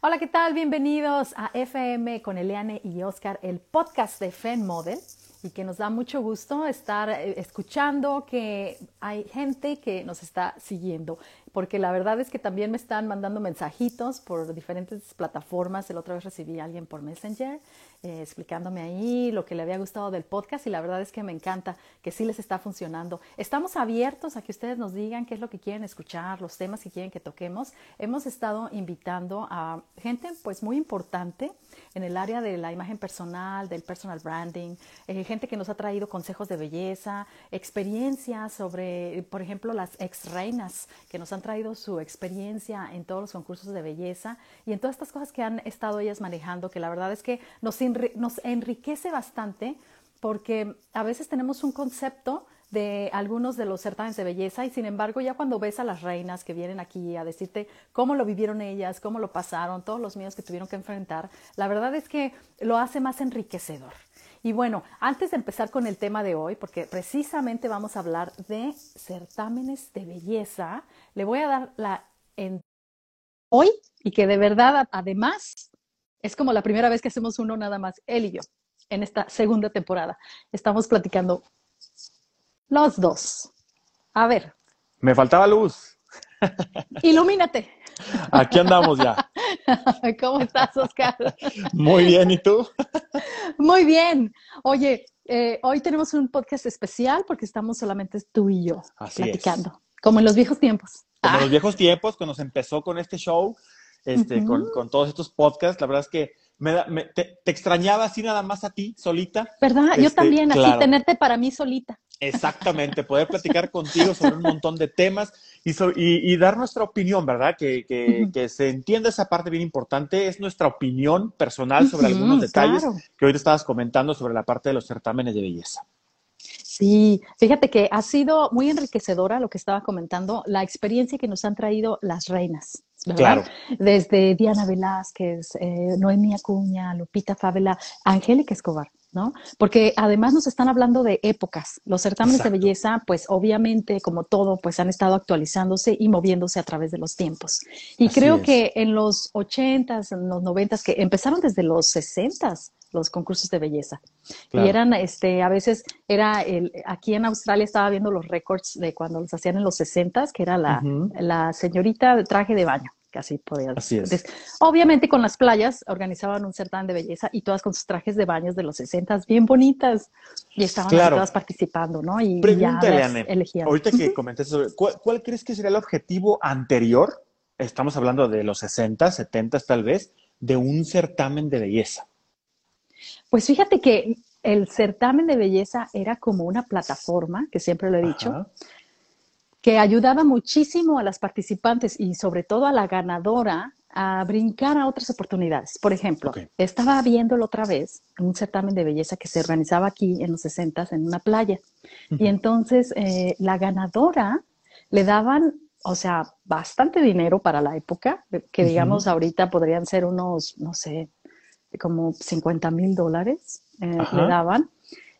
Hola, ¿qué tal? Bienvenidos a FM con Eliane y Oscar, el podcast de FEN Model y que nos da mucho gusto estar eh, escuchando que hay gente que nos está siguiendo, porque la verdad es que también me están mandando mensajitos por diferentes plataformas. El otra vez recibí a alguien por Messenger eh, explicándome ahí lo que le había gustado del podcast y la verdad es que me encanta que sí les está funcionando. Estamos abiertos a que ustedes nos digan qué es lo que quieren escuchar, los temas que quieren que toquemos. Hemos estado invitando a gente pues muy importante en el área de la imagen personal, del personal branding, eh, gente que nos ha traído consejos de belleza, experiencias sobre, por ejemplo, las ex reinas que nos han traído su experiencia en todos los concursos de belleza y en todas estas cosas que han estado ellas manejando, que la verdad es que nos nos enriquece bastante porque a veces tenemos un concepto de algunos de los certámenes de belleza y sin embargo ya cuando ves a las reinas que vienen aquí a decirte cómo lo vivieron ellas, cómo lo pasaron, todos los miedos que tuvieron que enfrentar, la verdad es que lo hace más enriquecedor. Y bueno, antes de empezar con el tema de hoy, porque precisamente vamos a hablar de certámenes de belleza, le voy a dar la en hoy y que de verdad además es como la primera vez que hacemos uno nada más, él y yo, en esta segunda temporada. Estamos platicando los dos. A ver. Me faltaba luz. Ilumínate. Aquí andamos ya. ¿Cómo estás, Oscar? Muy bien, ¿y tú? Muy bien. Oye, eh, hoy tenemos un podcast especial porque estamos solamente tú y yo platicando, como en los viejos tiempos. Como en los viejos tiempos, cuando se empezó con este show, este, con, con, todos estos podcasts. La verdad es que me, te, extrañaba así nada más a ti, solita. ¿Verdad? Yo este, también, así tenerte para mí solita. Exactamente, poder platicar contigo sobre un montón de temas y, y, dar nuestra opinión, ¿verdad? Que, que, que, se entienda esa parte bien importante, es nuestra opinión personal sobre algunos detalles que hoy te estabas comentando sobre la parte de los certámenes de belleza. Sí, fíjate que ha sido muy enriquecedora lo que estaba comentando, la experiencia que nos han traído las reinas. Claro. Desde Diana Velázquez, eh, Noemí Acuña, Lupita Favela, Angélica Escobar, ¿no? Porque además nos están hablando de épocas. Los certámenes de belleza, pues obviamente, como todo, pues han estado actualizándose y moviéndose a través de los tiempos. Y creo que en los ochentas, en los noventas, que empezaron desde los sesentas, los concursos de belleza. Y eran, este, a veces era el, aquí en Australia estaba viendo los récords de cuando los hacían en los 60 que era la, la señorita de traje de baño, casi podía Así es. obviamente con las playas organizaban un certamen de belleza y todas con sus trajes de baños de los 60 bien bonitas y estaban todas participando, ¿no? Y, Pregúntale, Anne, ahorita que comentes sobre, ¿cuál, ¿cuál crees que sería el objetivo anterior? Estamos hablando de los 60, 70 tal vez, de un certamen de belleza. Pues fíjate que el certamen de belleza era como una plataforma, que siempre lo he dicho, que ayudaba muchísimo a las participantes y sobre todo a la ganadora a brincar a otras oportunidades. Por ejemplo, estaba viéndolo otra vez, un certamen de belleza que se organizaba aquí en los 60 en una playa. Y entonces eh, la ganadora le daban, o sea, bastante dinero para la época, que digamos ahorita podrían ser unos, no sé, como 50 mil dólares eh, le daban.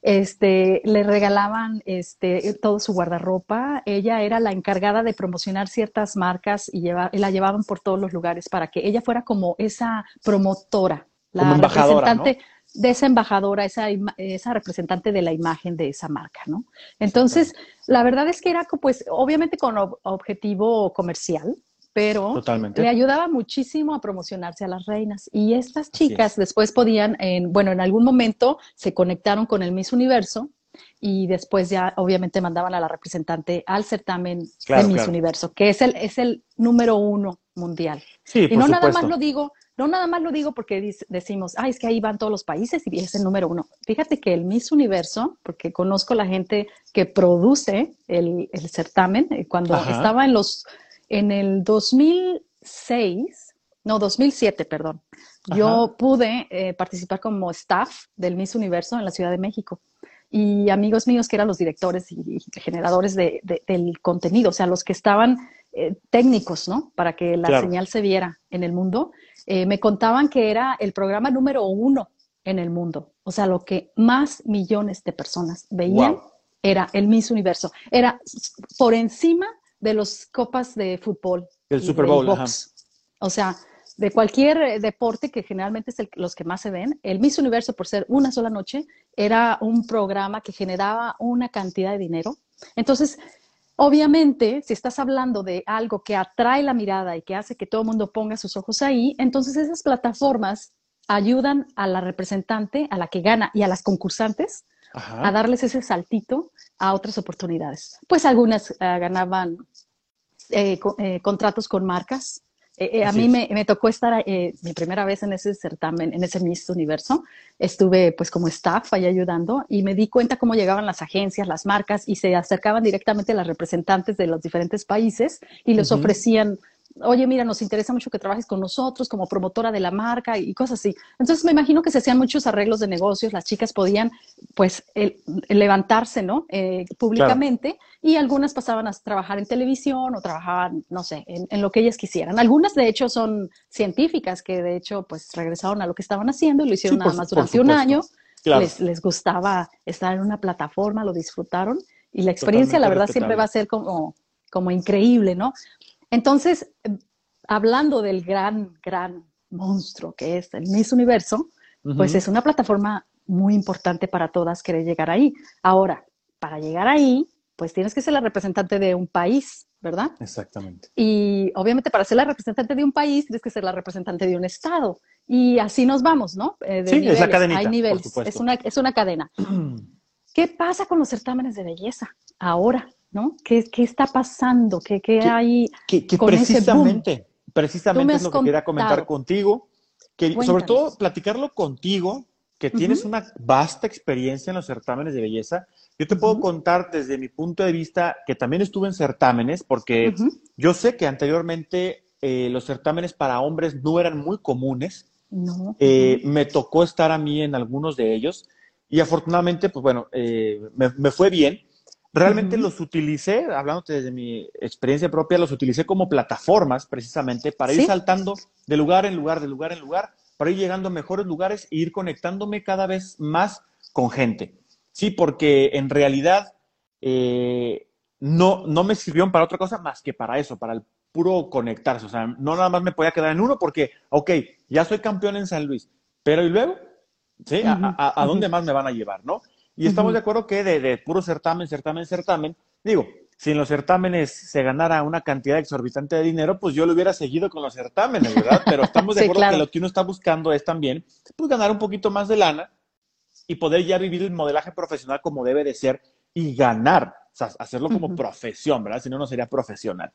Este, le regalaban este, todo su guardarropa. Ella era la encargada de promocionar ciertas marcas y, la llevaban por todos los lugares para que ella fuera como esa promotora, la representante de esa embajadora, esa, esa representante de la imagen de esa marca, ¿no? Entonces, la verdad es que era, pues, obviamente con objetivo comercial, pero le ayudaba muchísimo a promocionarse a las reinas. Y estas chicas después podían, en, bueno, en algún momento se conectaron con el Miss Universo y después ya obviamente mandaban a la representante al certamen de Miss Universo, que es el, es el número uno mundial. y no nada más lo digo, no nada más lo digo porque decimos, ah, es que ahí van todos los países y es el número uno. Fíjate que el Miss Universo, porque conozco la gente que produce el, certamen, eh, cuando estaba en los en el 2006, no, 2007, perdón, yo pude eh, participar como staff del Miss Universo en la Ciudad de México. Y amigos míos que eran los directores y, generadores de, del contenido, o sea, los que estaban eh, técnicos, ¿no? Para que la señal se viera en el mundo, eh, me contaban que era el programa número uno en el mundo. O sea, lo que más millones de personas veían era el Miss Universo. Era por encima de los copas de fútbol. El Super Bowl. O sea, de cualquier eh, deporte, que generalmente es los que más se ven, el Miss Universo, por ser una sola noche, era un programa que generaba una cantidad de dinero. Entonces, obviamente, si estás hablando de algo que atrae la mirada y que hace que todo el mundo ponga sus ojos ahí, entonces esas plataformas ayudan a la representante, a la que gana y a las concursantes a darles ese saltito a otras oportunidades. Pues algunas eh, ganaban eh, contratos con marcas, eh, eh, a mí me, tocó estar eh, mi primera vez en ese certamen, en ese Miss Universo. Estuve pues como staff ahí ayudando y me di cuenta cómo llegaban las agencias, las marcas y se acercaban directamente a las representantes de los diferentes países y les ofrecían oye, mira, nos interesa mucho que trabajes con nosotros como promotora de la marca y cosas así. Entonces me imagino que se hacían muchos arreglos de negocios, las chicas podían pues levantarse, ¿no? Eh, públicamente y algunas pasaban a trabajar en televisión o trabajaban, no sé, en, lo que ellas quisieran. Algunas de hecho son científicas que de hecho pues regresaron a lo que estaban haciendo y lo hicieron nada más durante un año. Les, les gustaba estar en una plataforma, lo disfrutaron y la experiencia la verdad siempre va a ser como como increíble, ¿no? Entonces, hablando del gran, gran monstruo que es el Miss Universo, pues es una plataforma muy importante para todas querer llegar ahí. Ahora, para llegar ahí, pues tienes que ser la representante de un país, ¿verdad? Exactamente. Y obviamente para ser la representante de un país, tienes que ser la representante de un estado. Y así nos vamos, ¿no? Eh, sí, es la cadenita, Hay niveles, es una, es una cadena. ¿Qué pasa con los certámenes de belleza ahora? ¿No? ¿Qué, está pasando? ¿Qué, hay que, precisamente, Precisamente es lo que quería comentar contigo, que sobre todo platicarlo contigo, que tienes una vasta experiencia en los certámenes de belleza. Yo te puedo contar desde mi punto de vista que también estuve en certámenes, porque yo sé que anteriormente eh, los certámenes para hombres no eran muy comunes. Eh, me tocó estar a mí en algunos de ellos y afortunadamente, pues bueno, eh, me, fue bien. Realmente los utilicé, hablando desde mi experiencia propia, los utilicé como plataformas precisamente para ir saltando de lugar en lugar, de lugar en lugar, para ir llegando a mejores lugares e ir conectándome cada vez más con gente. Sí, porque en realidad eh, no, no me sirvieron para otra cosa más que para eso, para el puro conectarse. O sea, no nada más me podía quedar en uno porque, ok, ya soy campeón en San Luis, pero ¿y luego? ¿Sí? a, dónde más me van a llevar, no? Y estamos de acuerdo que de, puro certamen, certamen, certamen, digo, si en los certámenes se ganara una cantidad exorbitante de dinero, pues yo lo hubiera seguido con los certámenes, ¿verdad? Pero estamos de acuerdo que lo que uno está buscando es también, pues ganar un poquito más de lana y poder ya vivir el modelaje profesional como debe de ser y ganar, o sea, hacerlo como profesión, ¿verdad? Si no, no sería profesional.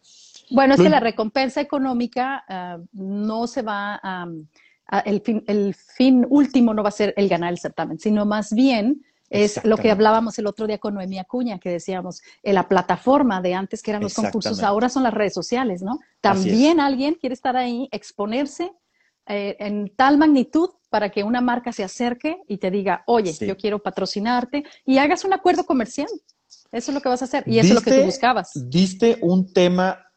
Bueno, es que la recompensa económica ah, no se va a, el, fin, el fin último no va a ser el ganar el certamen, sino más bien es lo que hablábamos el otro día con Noemí Acuña, que decíamos, en la plataforma de antes que eran los concursos, ahora son las redes sociales, ¿no? También alguien quiere estar ahí, exponerse eh, en tal magnitud para que una marca se acerque y te diga, oye, yo quiero patrocinarte y hagas un acuerdo comercial. Eso es lo que vas a hacer y eso es lo que tú buscabas. Diste un tema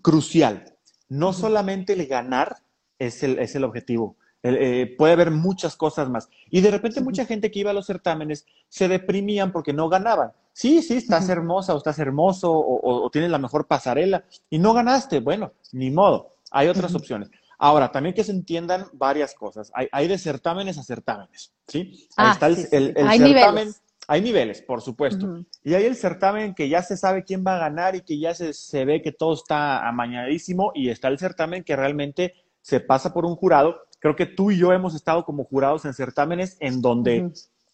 crucial. No solamente el ganar es el, es el objetivo, eh, puede haber muchas cosas más. Y de repente mucha gente que iba a los certámenes se deprimían porque no ganaban. Sí, sí, estás hermosa o estás hermoso o, tienes la mejor pasarela y no ganaste. Bueno, ni modo. Hay otras opciones. Ahora, también que se entiendan varias cosas. Hay, de certámenes a certámenes, ¿sí? Ahí ah, está el, hay certamen. Niveles. Hay niveles, por supuesto. Y hay el certamen que ya se sabe quién va a ganar y que ya se, se ve que todo está amañadísimo. Y está el certamen que realmente se pasa por un jurado creo que tú y yo hemos estado como jurados en certámenes en donde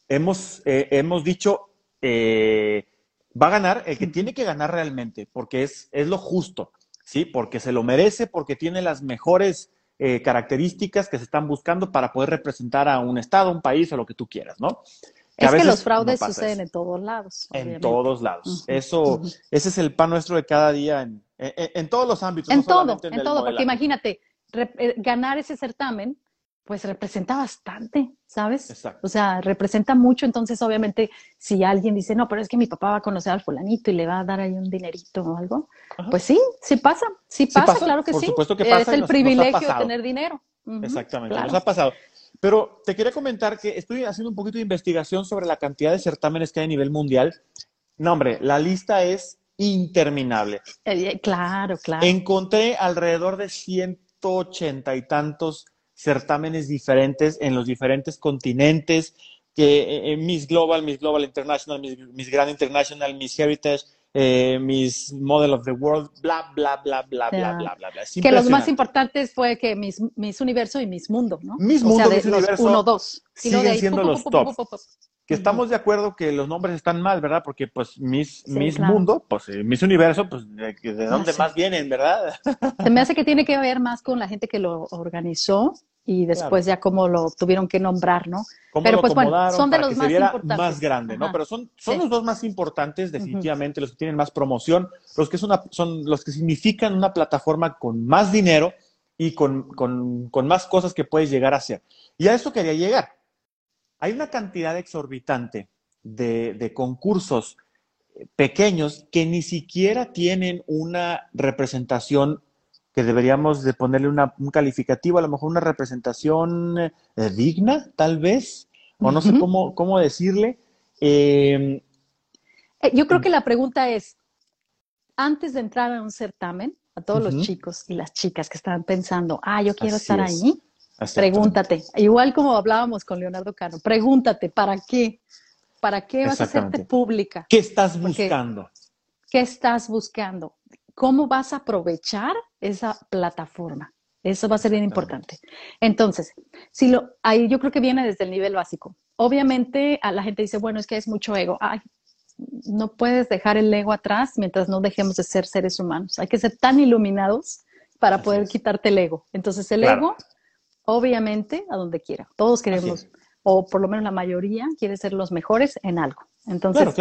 hemos, eh, hemos dicho, eh, va a ganar el que tiene que ganar realmente, porque es, es lo justo, ¿sí? Porque se lo merece, porque tiene las mejores eh, características que se están buscando para poder representar a un estado, un país o lo que tú quieras, ¿no? es que los fraudes suceden en todos lados. En todos lados. Eso, ese es el pan nuestro de cada día en, en, todos los ámbitos. En todo, en, todo, porque imagínate, ganar ese certamen, pues representa bastante, ¿sabes? Exacto. O sea, representa mucho, entonces obviamente si alguien dice, no, pero es que mi papá va a conocer al fulanito y le va a dar ahí un dinerito o algo, pues sí, sí pasa, sí pasa, claro que por sí. Supuesto que pasa es el privilegio de tener dinero. Exactamente, nos ha pasado. Pero te quería comentar que estoy haciendo un poquito de investigación sobre la cantidad de certámenes que hay a nivel mundial. No, hombre, la lista es interminable. Eh, claro, claro. Encontré alrededor de 100 180 y tantos certámenes diferentes en los diferentes continentes, que eh, eh, Miss Global, Miss Global International, Miss, Miss Grand International, Miss Heritage, eh, Miss Model of the World, bla, bla, bla, bla, bla, bla, bla, bla. Que los más importantes fue que Miss, Miss Universo y Miss Mundo, ¿no? Miss Mundo, Miss Universo. Uno, dos. Siguen siendo los top. Que estamos de acuerdo que los nombres están mal, ¿verdad? Porque pues Miss, Miss Mundo, pues eh, Miss Universo, pues de, de dónde más vienen, ¿verdad? Se me hace que tiene que ver más con la gente que lo organizó y después ya como lo tuvieron que nombrar, ¿no? Pero pues bueno, son de los más importantes. Más grande, ¿no? Pero son, son los dos más importantes, definitivamente, los que tienen más promoción, los que una, son los que significan una plataforma con más dinero y con, con, con más cosas que puedes llegar a hacer. Y a eso quería llegar. Hay una cantidad exorbitante de, de concursos pequeños que ni siquiera tienen una representación que deberíamos de ponerle un calificativo, a lo mejor una representación eh, digna, tal vez, o no sé cómo, cómo decirle. Em, eh, yo creo que la pregunta es, antes de entrar a un certamen, a todos los chicos y las chicas que están pensando, ah, yo quiero estar ahí, pregúntate, igual como hablábamos con Leonardo Cano, pregúntate, ¿para qué? ¿Para qué vas a hacerte pública? ¿Qué estás buscando? ¿Qué estás buscando? ¿Cómo vas a aprovechar esa plataforma? Eso va a ser bien importante. Entonces, si lo, ahí yo creo que viene desde el nivel básico. Obviamente a la gente dice, bueno, es que es mucho ego. Ay, no puedes dejar el ego atrás mientras no dejemos de ser seres humanos. Hay que ser tan iluminados para poder quitarte el ego. Entonces el ego, obviamente, a donde quiera. Todos queremos, o por lo menos la mayoría, quiere ser los mejores en algo. Entonces,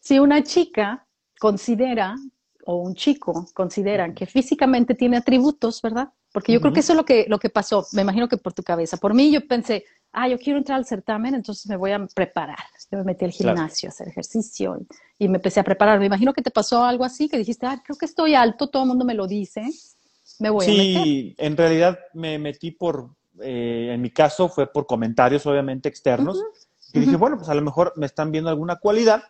si una chica considera o un chico consideran que físicamente tiene atributos, ¿verdad? Porque yo creo que eso es lo que, lo que pasó, me imagino que por tu cabeza. Por mí yo pensé, ah, yo quiero entrar al certamen, entonces me voy a preparar. Yo me metí al gimnasio a hacer ejercicio y, me empecé a preparar. Me imagino que te pasó algo así, que dijiste, ah, creo que estoy alto, todo el mundo me lo dice, me voy a meter. Sí, en realidad me metí por, eh, en mi caso fue por comentarios obviamente externos. y dije, bueno, pues a lo mejor me están viendo alguna cualidad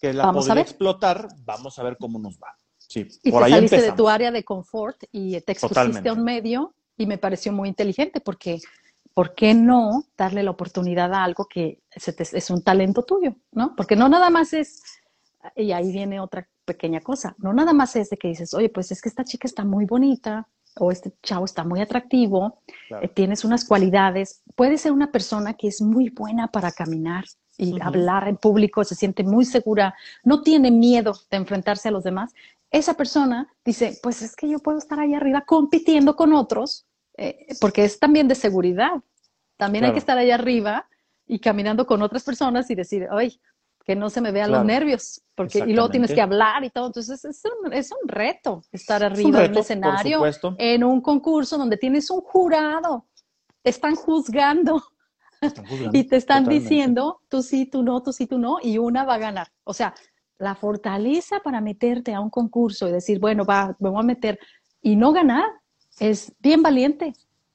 que la vamos podría explotar, vamos a ver cómo nos va. Sí, y por te saliste de tu área de confort y te expusiste a un medio y me pareció muy inteligente porque ¿por qué no darle la oportunidad a algo que es un talento tuyo, ¿no? Porque no nada más es, y ahí viene otra pequeña cosa, no nada más es de que dices, oye, pues es que esta chica está muy bonita o este chavo está muy atractivo, eh, tienes unas cualidades, puede ser una persona que es muy buena para caminar, y hablar en público, se siente muy segura, no tiene miedo de enfrentarse a los demás, esa persona dice, pues es que yo puedo estar ahí arriba compitiendo con otros, eh, porque es también de seguridad. También hay que estar ahí arriba y caminando con otras personas y decir, ay, que no se me vean los nervios, porque y luego tienes que hablar y todo. Entonces es un, es un reto estar arriba en un escenario, en un concurso donde tienes un jurado, te están juzgando y te están diciendo, tú sí, tú no, tú sí, tú no, y una va a ganar. O sea, la fortaleza para meterte a un concurso y decir, bueno, va, me voy a meter y no ganar, es bien valiente.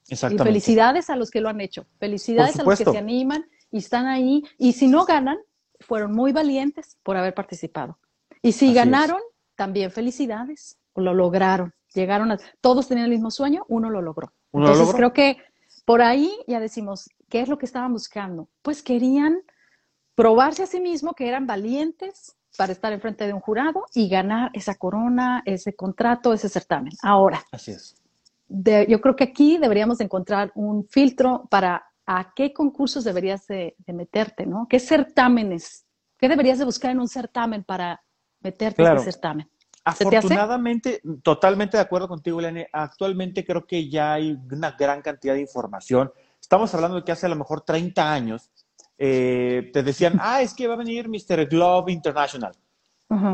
Y felicidades a los que lo han hecho. Felicidades a los que se animan y están ahí. Y si no ganan, fueron muy valientes por haber participado. Y si ganaron, también felicidades. Lo lograron. Llegaron a. Todos tenían el mismo sueño, uno lo logró. Entonces creo que por ahí ya decimos, ¿qué es lo que estaban buscando? Pues querían probarse a sí mismo que eran valientes para estar enfrente de un jurado y ganar esa corona, ese contrato, ese certamen. Ahora, así es. yo creo que aquí deberíamos encontrar un filtro para a qué concursos deberías de, meterte, ¿no? ¿Qué certámenes? ¿Qué deberías de buscar en un certamen para meterte en ese certamen? Afortunadamente, totalmente de acuerdo contigo, Elena. Actualmente creo que ya hay una gran cantidad de información. Estamos hablando de que hace a lo mejor 30 años eh, te decían, ah, es que va a venir Mr. Glove International.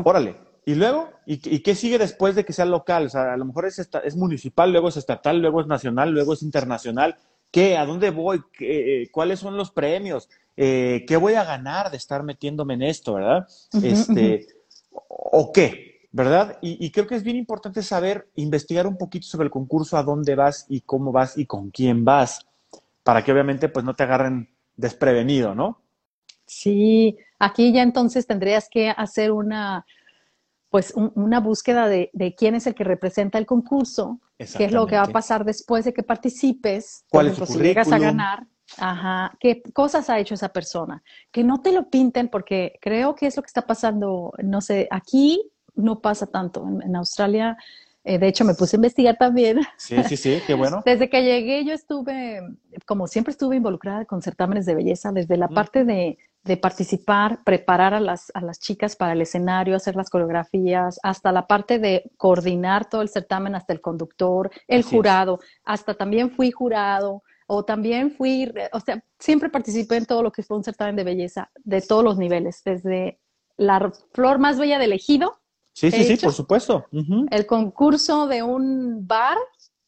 Órale. ¿Y luego? ¿Y, qué sigue después de que sea local? O sea, a lo mejor es, es municipal, luego es estatal, luego es nacional, luego es internacional. ¿Qué? ¿A dónde voy? Eh, ¿Cuáles son los premios? Eh, ¿Qué voy a ganar de estar metiéndome en esto, verdad? este, ¿O qué? ¿verdad? Y, creo que es bien importante saber, investigar un poquito sobre el concurso, a dónde vas y cómo vas y con quién vas, para que obviamente pues no te agarren desprevenido, ¿no? Sí, aquí ya entonces tendrías que hacer una, pues una búsqueda de, quién es el que representa el concurso qué es lo que va a pasar después de que participes, cuál es tu si llegas a ganar, ajá, qué cosas ha hecho esa persona, que no te lo pinten porque creo que es lo que está pasando, no sé, aquí no pasa tanto, en, Australia, eh, de hecho me puse a investigar también. Sí, sí, sí, qué bueno. Desde que llegué yo estuve, como siempre estuve involucrada con certámenes de belleza, desde la parte de de participar, preparar a las, a las chicas para el escenario, hacer las coreografías, hasta la parte de coordinar todo el certamen, hasta el conductor, el jurado, hasta también fui jurado o también fui, o sea, siempre participé en todo lo que fue un certamen de belleza de todos los niveles, desde la flor más bella del ejido. Sí, sí, sí, por supuesto. El concurso de un bar,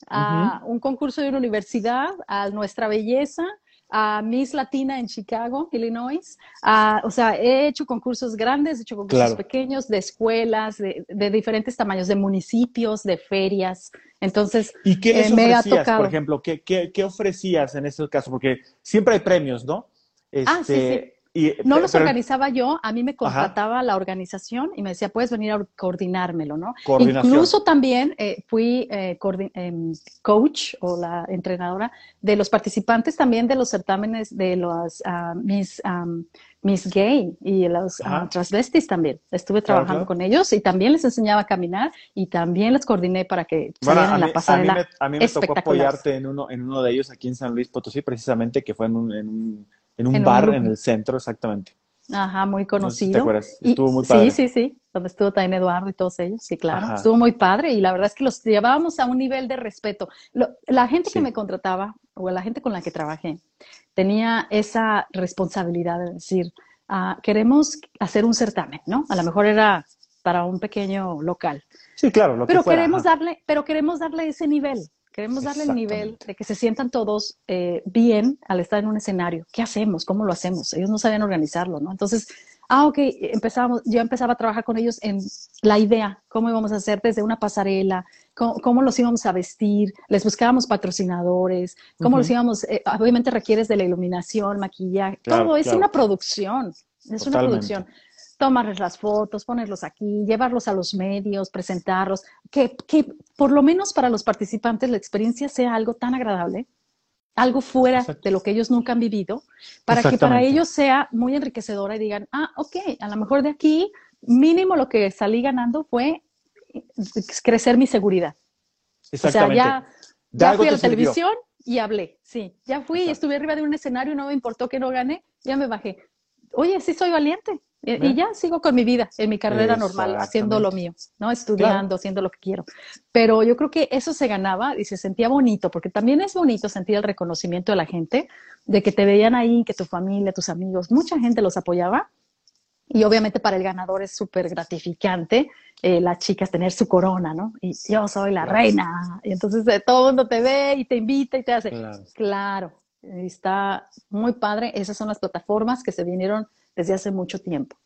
a un concurso de una universidad, a nuestra belleza, a Miss Latina en Chicago, Illinois. o sea, he hecho concursos grandes, he hecho concursos pequeños de escuelas, de, diferentes tamaños, de municipios, de ferias. Entonces, ¿y qué les eh, me ofrecías, por ejemplo? ¿qué, qué, ofrecías en ese caso? Porque siempre hay premios, ¿no? ah, sí, sí. No los organizaba yo, a mí me contrataba la organización y me decía, puedes venir a coordinármelo, ¿no? Incluso también eh, fui eh, em, coach o la entrenadora de los participantes también de los certámenes de los uh, Miss, Gay y los uh, transvestis también. Estuve trabajando con ellos y también les enseñaba a caminar y también les coordiné para que salieran en la pasarela. A mí me, tocó apoyarte en uno, en uno de ellos aquí en San Luis Potosí, precisamente, que fue en un en un bar en el centro, exactamente. Ajá, muy conocido. ¿Te acuerdas? Estuvo muy padre. Sí, sí, sí. Donde estuvo también Eduardo y todos ellos. Sí, claro. Estuvo muy padre y la verdad es que los llevábamos a un nivel de respeto. la gente que me contrataba o la gente con la que trabajé tenía esa responsabilidad de decir, ah, queremos hacer un certamen, ¿no? A lo mejor era para un pequeño local. Sí, claro. Lo pero queremos darle, pero queremos darle ese nivel. Queremos darle el nivel de que se sientan todos eh, bien al estar en un escenario. ¿Qué hacemos? ¿Cómo lo hacemos? Ellos no sabían organizarlo, ¿no? Entonces, ah, ok, empezamos, yo empezaba a trabajar con ellos en la idea, cómo íbamos a hacer desde una pasarela, cómo, los íbamos a vestir, les buscábamos patrocinadores, cómo los íbamos, eh, obviamente requieres de la iluminación, maquillaje, todo es una producción, es una producción tomarles las fotos, ponerlos aquí, llevarlos a los medios, presentarlos, que, que por lo menos para los participantes la experiencia sea algo tan agradable, algo fuera de lo que ellos nunca han vivido, para que para ellos sea muy enriquecedora y digan, ah, ok, a lo mejor de aquí mínimo lo que salí ganando fue crecer mi seguridad. O sea, ya, ya fui a la televisión y hablé, sí, ya fui y estuve arriba de un escenario, y no me importó que no gané, ya me bajé. Oye, sí soy valiente, y, ya sigo con mi vida, en mi carrera normal, haciendo lo mío, ¿no? Estudiando, haciendo lo que quiero. Pero yo creo que eso se ganaba y se sentía bonito, porque también es bonito sentir el reconocimiento de la gente, de que te veían ahí, que tu familia, tus amigos, mucha gente los apoyaba. Y obviamente para el ganador es súper gratificante eh, las chicas tener su corona, ¿no? Y yo soy la reina. Y entonces eh, todo el mundo te ve y te invita y te hace. Claro. claro, está muy padre. Esas son las plataformas que se vinieron desde hace mucho tiempo.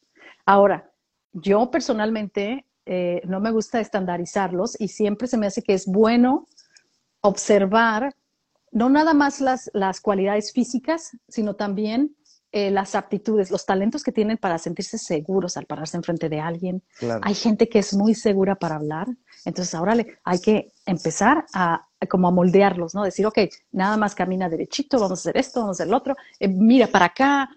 Ahora, yo personalmente eh, no me gusta estandarizarlos y siempre se me hace que es bueno observar no nada más las, las cualidades físicas, sino también eh, las aptitudes, los talentos que tienen para sentirse seguros al pararse enfrente de alguien. Hay gente que es muy segura para hablar, entonces ahora le, hay que empezar a, como a moldearlos, ¿no? Decir, ok, nada más camina derechito, vamos a hacer esto, vamos a hacer lo otro, eh, mira para acá,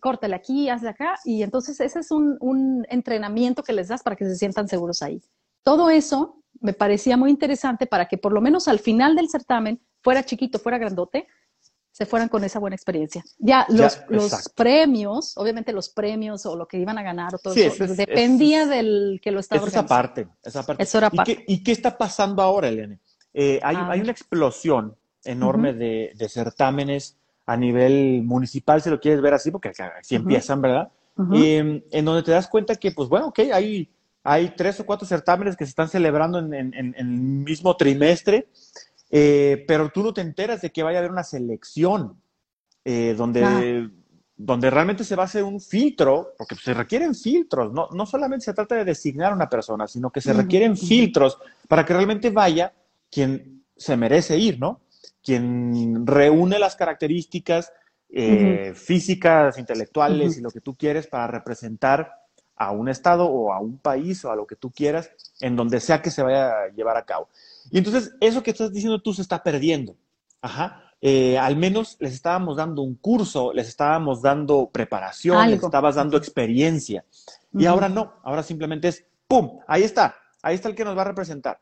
córtale aquí, hazle acá, y entonces ese es un, un entrenamiento que les das para que se sientan seguros ahí. Todo eso me parecía muy interesante para que por lo menos al final del certamen, fuera chiquito, fuera grandote, se fueran con esa buena experiencia. Ya, los, los premios, obviamente los premios o lo que iban a ganar o todo eso, dependía del que lo estaba esa parte, esa parte. Eso era parte. ¿Y, qué, ¿Y qué, está pasando ahora, Elene? Eh, hay, hay, una explosión enorme de, de, certámenes a nivel municipal, si lo quieres ver así, porque así empiezan, ¿verdad? Em, en donde te das cuenta que, pues bueno, ok, hay, hay tres o cuatro certámenes que se están celebrando en, en, en el mismo trimestre eh, pero tú no te enteras de que vaya a haber una selección eh, donde, donde realmente se va a hacer un filtro, porque se requieren filtros, no, no solamente se trata de designar a una persona, sino que se requieren filtros para que realmente vaya quien se merece ir, ¿no? Quien reúne las características eh, físicas, intelectuales y lo que tú quieres para representar a un estado o a un país o a lo que tú quieras en donde sea que se vaya a llevar a cabo. Y entonces, eso que estás diciendo tú se está perdiendo. Ajá. Eh, al menos les estábamos dando un curso, les estábamos dando preparación, les estabas dando experiencia. Y ahora no, ahora simplemente es, ¡pum! Ahí está, ahí está el que nos va a representar.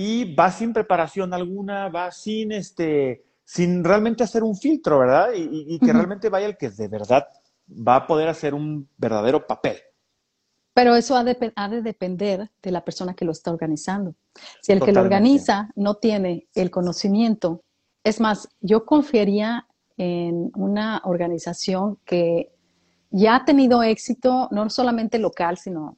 Y va sin preparación alguna, va sin, este, sin realmente hacer un filtro, ¿verdad? Y, que realmente vaya el que de verdad va a poder hacer un verdadero papel. Pero eso ha de, depender de la persona que lo está organizando. Si el que lo organiza no tiene el conocimiento, es más, yo confiaría en una organización que ya ha tenido éxito, no solamente local, sino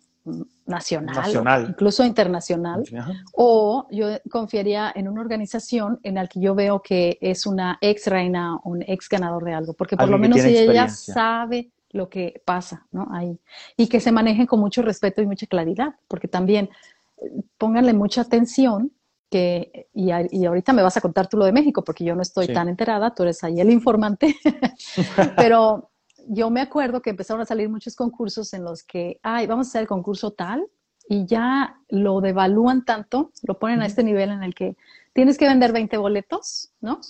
nacional, incluso internacional, o yo confiaría en una organización en la que yo veo que es una ex reina o un ex ganador de algo, porque por lo menos ella sabe lo que pasa, ¿no? Ahí. Y que se manejen con mucho respeto y mucha claridad, porque también eh, pónganle mucha atención que, y, y, ahorita me vas a contar tú lo de México, porque yo no estoy tan enterada, tú eres ahí el informante, pero yo me acuerdo que empezaron a salir muchos concursos en los que, ay, vamos a hacer el concurso tal, y ya lo devalúan tanto, lo ponen a este nivel en el que tienes que vender 20 boletos, ¿no?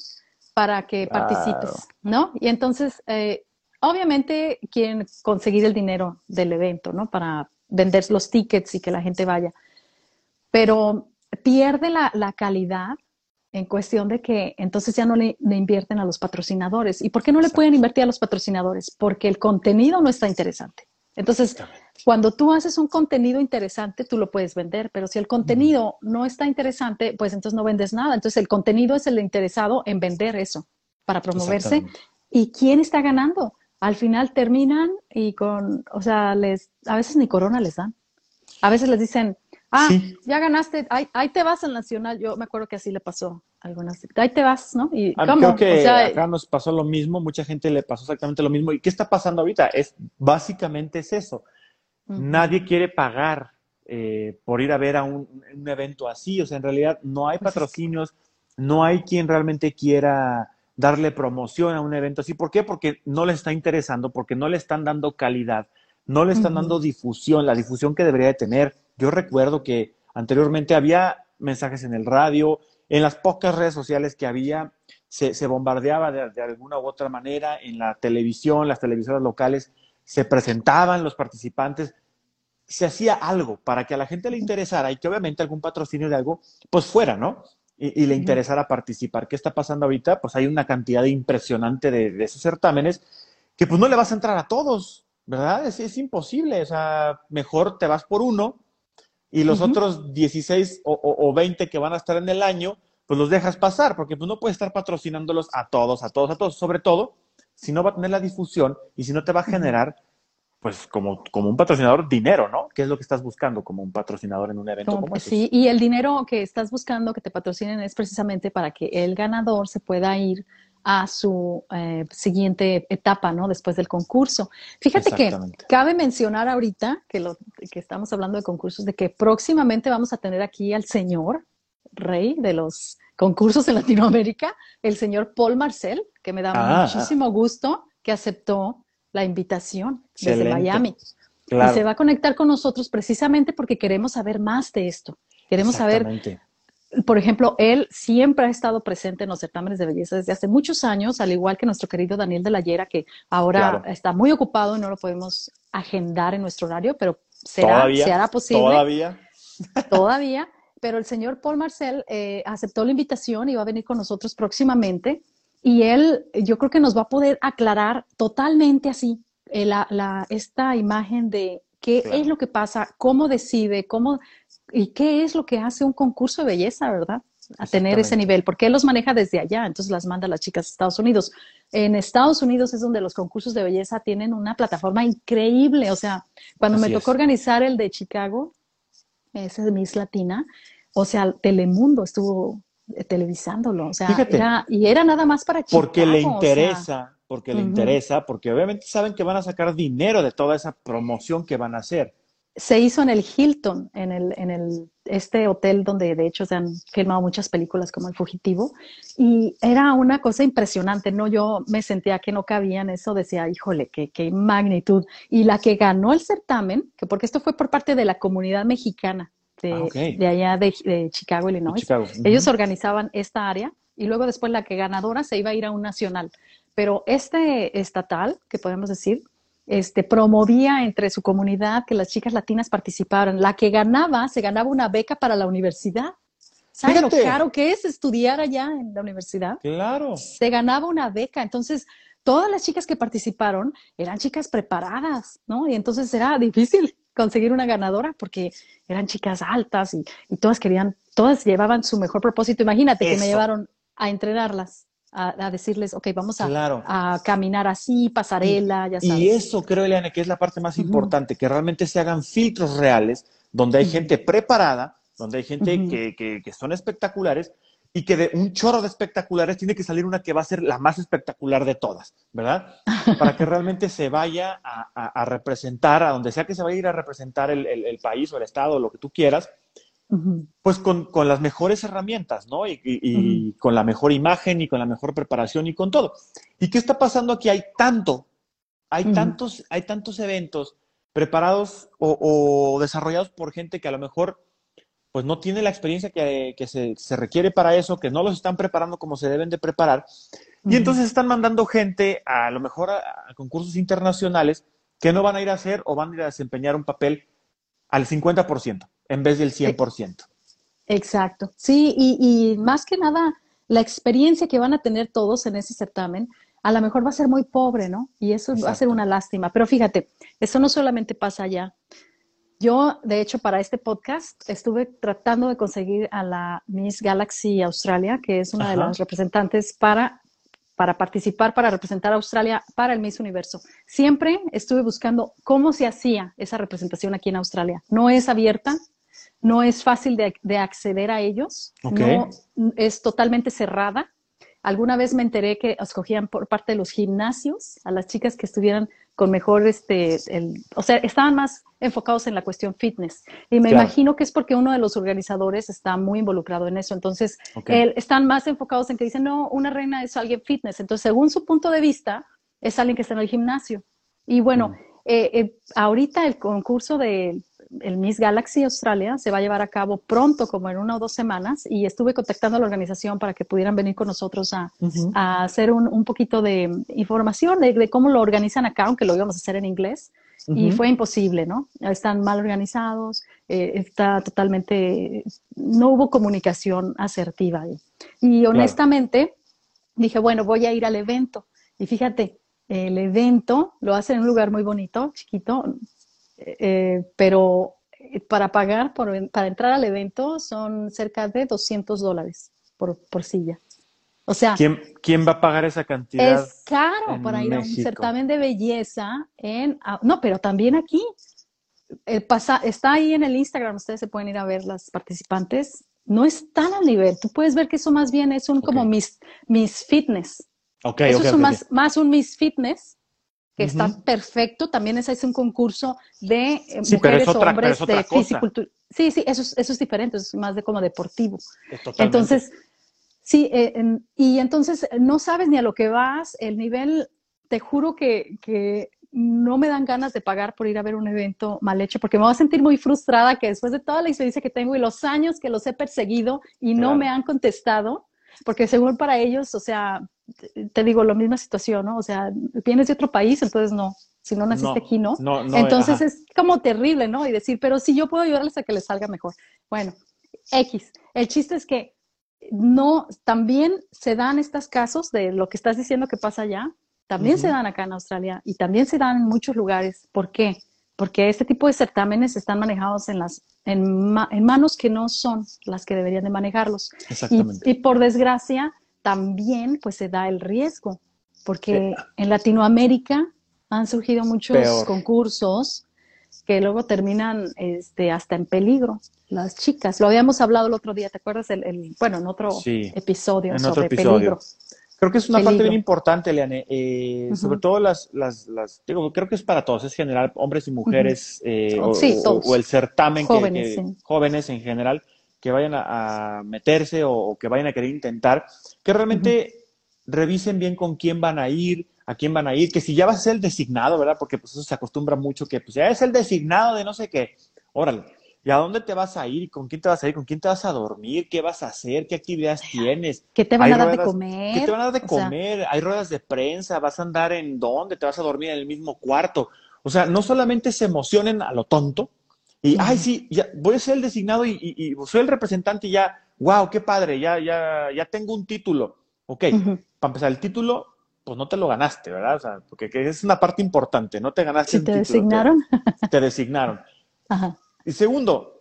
Para que participes, ¿no? Y entonces, eh, obviamente quieren conseguir el dinero del evento, ¿no? Para vender los tickets y que la gente vaya. Pero pierde la, calidad en cuestión de que entonces ya no le, invierten a los patrocinadores. ¿Y por qué no le pueden invertir a los patrocinadores? Porque el contenido no está interesante. Entonces, cuando tú haces un contenido interesante, tú lo puedes vender, pero si el contenido no está interesante, pues entonces no vendes nada. Entonces, el contenido es el interesado en vender eso para promoverse. ¿Y quién está ganando? Al final terminan y con, o sea, les, a veces ni corona les dan. A veces les dicen, Ah, ya ganaste, ahí, te vas al Nacional. Yo me acuerdo que así le pasó a algunas. Ahí te vas, ¿no? Y, ah, Creo que acá nos pasó lo mismo, mucha gente le pasó exactamente lo mismo. ¿Y qué está pasando ahorita? Es, básicamente es eso. Nadie quiere pagar eh, por ir a ver a un, evento así. O sea, en realidad no hay patrocinios, no hay quien realmente quiera darle promoción a un evento así. ¿Por qué? Porque no les está interesando, porque no le están dando calidad, no le están dando difusión, la difusión que debería de tener yo recuerdo que anteriormente había mensajes en el radio, en las pocas redes sociales que había, se, bombardeaba de, alguna u otra manera, en la televisión, las televisoras locales, se presentaban los participantes, se hacía algo para que a la gente le interesara y que obviamente algún patrocinio de algo, pues fuera, ¿no? Y, le interesara participar. ¿Qué está pasando ahorita? Pues hay una cantidad impresionante de, de esos certámenes que pues no le vas a entrar a todos, ¿verdad? Es, es imposible, o sea, mejor te vas por uno y los otros 16 o, 20 que van a estar en el año, pues los dejas pasar, porque pues no puedes estar patrocinándolos a todos, a todos, a todos, sobre todo si no va a tener la difusión y si no te va a generar, pues como, como un patrocinador, dinero, ¿no? ¿Qué es lo que estás buscando como un patrocinador en un evento como, este? Sí, y el dinero que estás buscando que te patrocinen es precisamente para que el ganador se pueda ir a su eh, siguiente etapa, ¿no? Después del concurso. Fíjate que cabe mencionar ahorita que, lo, que estamos hablando de concursos, de que próximamente vamos a tener aquí al señor rey de los concursos en Latinoamérica, el señor Paul Marcel, que me da ah. muchísimo gusto que aceptó la invitación desde Miami. Y se va a conectar con nosotros precisamente porque queremos saber más de esto. Queremos saber por ejemplo, él siempre ha estado presente en los certámenes de belleza desde hace muchos años, al igual que nuestro querido Daniel de la Yera, que ahora está muy ocupado y no lo podemos agendar en nuestro horario, pero será, se hará posible. Todavía. Todavía. Pero el señor Paul Marcel eh, aceptó la invitación y va a venir con nosotros próximamente. Y él, yo creo que nos va a poder aclarar totalmente así eh, la, esta imagen de qué es lo que pasa, cómo decide, cómo y qué es lo que hace un concurso de belleza, ¿verdad? A tener ese nivel, porque él los maneja desde allá, entonces las manda a las chicas a Estados Unidos. En Estados Unidos es donde los concursos de belleza tienen una plataforma increíble, o sea, cuando me tocó organizar el de Chicago, ese de Miss Latina, o sea, Telemundo estuvo eh, televisándolo, o sea, era, y era nada más para Chicago. Porque le interesa, porque le interesa, porque obviamente saben que van a sacar dinero de toda esa promoción que van a hacer se hizo en el Hilton, en el, en el, este hotel donde de hecho se han filmado muchas películas como El Fugitivo, y era una cosa impresionante, ¿no? Yo me sentía que no cabía en eso, decía, híjole, qué, qué magnitud. Y la que ganó el certamen, que porque esto fue por parte de la comunidad mexicana, de, ah, de allá de, Chicago, Illinois. Ellos organizaban esta área y luego después la que ganadora se iba a ir a un nacional. Pero este estatal, que podemos decir, este, promovía entre su comunidad que las chicas latinas participaran. La que ganaba, se ganaba una beca para la universidad. ¿Sabes lo caro que es estudiar allá en la universidad? Claro. Se ganaba una beca. Entonces, todas las chicas que participaron eran chicas preparadas, ¿no? Y entonces era difícil conseguir una ganadora porque eran chicas altas y, todas querían, todas llevaban su mejor propósito. Imagínate que me llevaron a entrenarlas. A, decirles, ok, vamos a, a, caminar así, pasarela, ya sabes. Y eso creo, Eliane, que es la parte más importante, que realmente se hagan filtros reales, donde hay gente preparada, donde hay gente que, que, que, son espectaculares, y que de un chorro de espectaculares tiene que salir una que va a ser la más espectacular de todas, ¿verdad? Para que realmente se vaya a, representar, a donde sea que se vaya a ir a representar el, país o el estado, o lo que tú quieras, pues con, las mejores herramientas, ¿no? Y, con la mejor imagen y con la mejor preparación y con todo. ¿Y qué está pasando aquí? Hay tanto, hay, tantos, hay tantos eventos preparados o desarrollados por gente que a lo mejor pues no tiene la experiencia que, se, requiere para eso, que no los están preparando como se deben de preparar. Y entonces están mandando gente a, lo mejor a, concursos internacionales que no van a ir a hacer o van a ir a desempeñar un papel al 50% en vez del 100%. Exacto. Sí, y, más que nada, la experiencia que van a tener todos en ese certamen, a lo mejor va a ser muy pobre, ¿no? Y eso va a ser una lástima. Pero fíjate, eso no solamente pasa allá. Yo, de hecho, para este podcast estuve tratando de conseguir a la Miss Galaxy Australia, que es una de las representantes para, para participar, para representar a Australia para el Miss Universo. Siempre estuve buscando cómo se hacía esa representación aquí en Australia. No es abierta, no es fácil de, acceder a ellos, no es totalmente cerrada. Alguna vez me enteré que escogían por parte de los gimnasios a las chicas que estuvieran con mejor, este, el, o sea, estaban más enfocados en la cuestión fitness. Y me imagino que es porque uno de los organizadores está muy involucrado en eso. Entonces, están más enfocados en que dicen, no, una reina es alguien fitness. Entonces, según su punto de vista, es alguien que está en el gimnasio. Y bueno, mm. eh, eh, ahorita el concurso de el Miss Galaxy Australia se va a llevar a cabo pronto, como en una o dos semanas, y estuve contactando a la organización para que pudieran venir con nosotros a, hacer un, poquito de información de, cómo lo organizan acá, aunque lo íbamos a hacer en inglés. Y fue imposible, ¿no? Están mal organizados, eh, está totalmente, no hubo comunicación asertiva. Ahí. Y honestamente dije, bueno, voy a ir al evento. Y fíjate, el evento lo hacen en un lugar muy bonito, chiquito, eh, pero eh, para pagar, para entrar al evento son cerca de 200 dólares por, silla. O sea, ¿Quién, ¿quién, va a pagar esa cantidad? Es caro para ir a un certamen de belleza en... Ah, no, pero también aquí. El pasa, está ahí en el Instagram, ustedes se pueden ir a ver las participantes. No están al nivel. Tú puedes ver que eso más bien es un como Miss, Miss Fitness. Okay, eso es más, más un Miss Fitness que está perfecto. También es, es un concurso de eh, mujeres o hombres de fisicultura. Sí, sí, eso es, eso es diferente, es más de como deportivo. Entonces, sí, eh, y entonces no sabes ni a lo que vas, el nivel, te juro que, que no me dan ganas de pagar por ir a ver un evento mal hecho, porque me voy a sentir muy frustrada que después de toda la experiencia que tengo y los años que los he perseguido y no me han contestado, porque según para ellos, o sea, te digo, la misma situación, ¿no? O sea, vienes de otro país, entonces no, si no naciste aquí, ¿no? no, entonces es como terrible, ¿no? Y decir, pero si yo puedo ayudarles a que les salga mejor. Bueno, X. El chiste es que no, también se dan estos casos de lo que estás diciendo que pasa allá, también se dan acá en Australia y también se dan en muchos lugares. ¿Por qué? Porque este tipo de certámenes están manejados en, las, en, manos que no son las que deberían de manejarlos. Exactamente. y por desgracia, también pues se da el riesgo, porque en Latinoamérica han surgido muchos concursos que luego terminan este, hasta en peligro. Las chicas, lo habíamos hablado el otro día, ¿te acuerdas? El, bueno, en otro episodio sobre peligro. Creo que es una parte bien importante, Leane. Eh, sobre todo las, las, las, digo, creo que es para todos, es general, hombres y mujeres, eh, o, el certamen, jóvenes, que, jóvenes en general que vayan a, meterse o, que vayan a querer intentar, que realmente revisen bien con quién van a ir, a quién van a ir, que si ya vas a ser el designado, ¿verdad? Porque pues eso se acostumbra mucho, que pues ya es el designado de no sé qué, órale. ¿Y a dónde te vas a ir? ¿Con quién te vas a ir? ¿Con quién te vas a dormir? ¿Qué vas a hacer? ¿Qué actividades tienes? ¿Qué te van a dar de comer? ¿Qué te van a dar de comer? Hay ruedas de prensa, vas a andar en dónde, te vas a dormir en el mismo cuarto. O sea, no solamente se emocionen a lo tonto y, ay, sí, ya voy a ser el designado y, soy el representante y ya, wow, qué padre, ya, ya, ya tengo un título. Ok, para empezar, el título, pues no te lo ganaste, ¿verdad? O sea, porque es una parte importante, no te ganaste el te Designaron? Te, designaron. Ajá. Y segundo,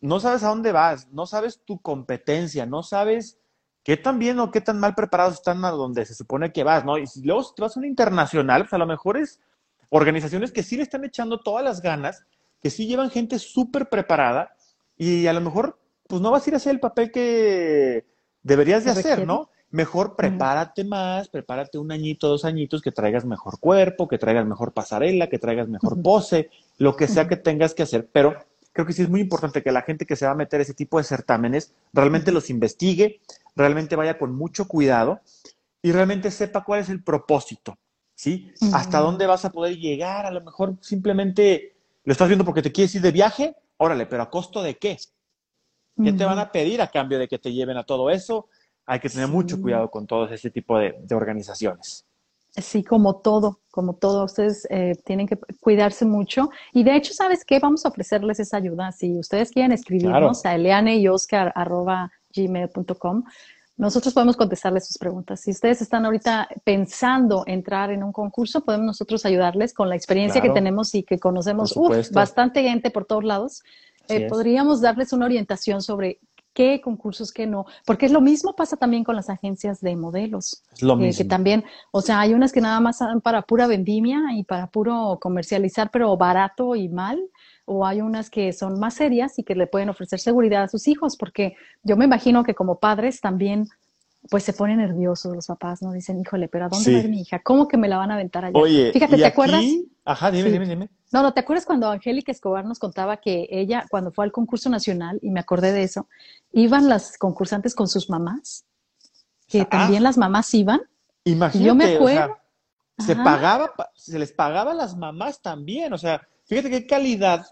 no sabes a dónde vas, no sabes tu competencia, no sabes qué tan bien o qué tan mal preparados están a donde se supone que vas, ¿no? Y si luego te vas a una internacional, pues a lo mejor es organizaciones que sí le están echando todas las ganas, que sí llevan gente súper preparada y a lo mejor pues no vas a ir a hacer el papel que deberías de hacer, ¿no? Mejor prepárate más, prepárate un añito, dos añitos, que traigas mejor cuerpo, que traigas mejor pasarela, que traigas mejor pose, lo que sea que tengas que hacer, pero creo que sí es muy importante que la gente que se va a meter ese tipo de certámenes realmente los investigue, realmente vaya con mucho cuidado y realmente sepa cuál es el propósito, ¿sí? Hasta dónde vas a poder llegar, a lo mejor simplemente lo estás viendo porque te quieres ir de viaje, órale, pero ¿a costo de qué? ¿Qué te van a pedir a cambio de que te lleven a todo eso? Hay que tener mucho cuidado con todo ese tipo de organizaciones. Sí, como todo, como todo, ustedes eh, tienen que cuidarse mucho. Y de hecho, ¿sabes qué? Vamos a ofrecerles esa ayuda. Si ustedes quieren escribirnos a eliane y oscar gmail.com, nosotros podemos contestarles sus preguntas. Si ustedes están ahorita pensando entrar en un concurso, podemos nosotros ayudarles con la experiencia que tenemos y que conocemos bastante gente por todos lados. Eh, podríamos darles una orientación sobre qué concursos, qué no, porque es lo mismo pasa también con las agencias de modelos. Es lo mismo. Que también, o sea, hay unas que nada más dan para pura vendimia y para puro comercializar, pero barato y mal, o hay unas que son más serias y que le pueden ofrecer seguridad a sus hijos, porque yo me imagino que como padres también pues se ponen nerviosos los papás, ¿no? Dicen, híjole, pero ¿a dónde va a ir mi hija? ¿Cómo que me la van a aventar allá? Oye, fíjate, ¿te acuerdas? Ajá, dime, dime, dime. No, no, ¿te acuerdas cuando Angélica Escobar nos contaba que ella, cuando fue al concurso nacional, y me acordé de eso, iban las concursantes con sus mamás? Que ah. también las mamás iban. Imagínate, yo me acuerdo. se pagaba, se les pagaba a las mamás también, o sea, fíjate qué calidad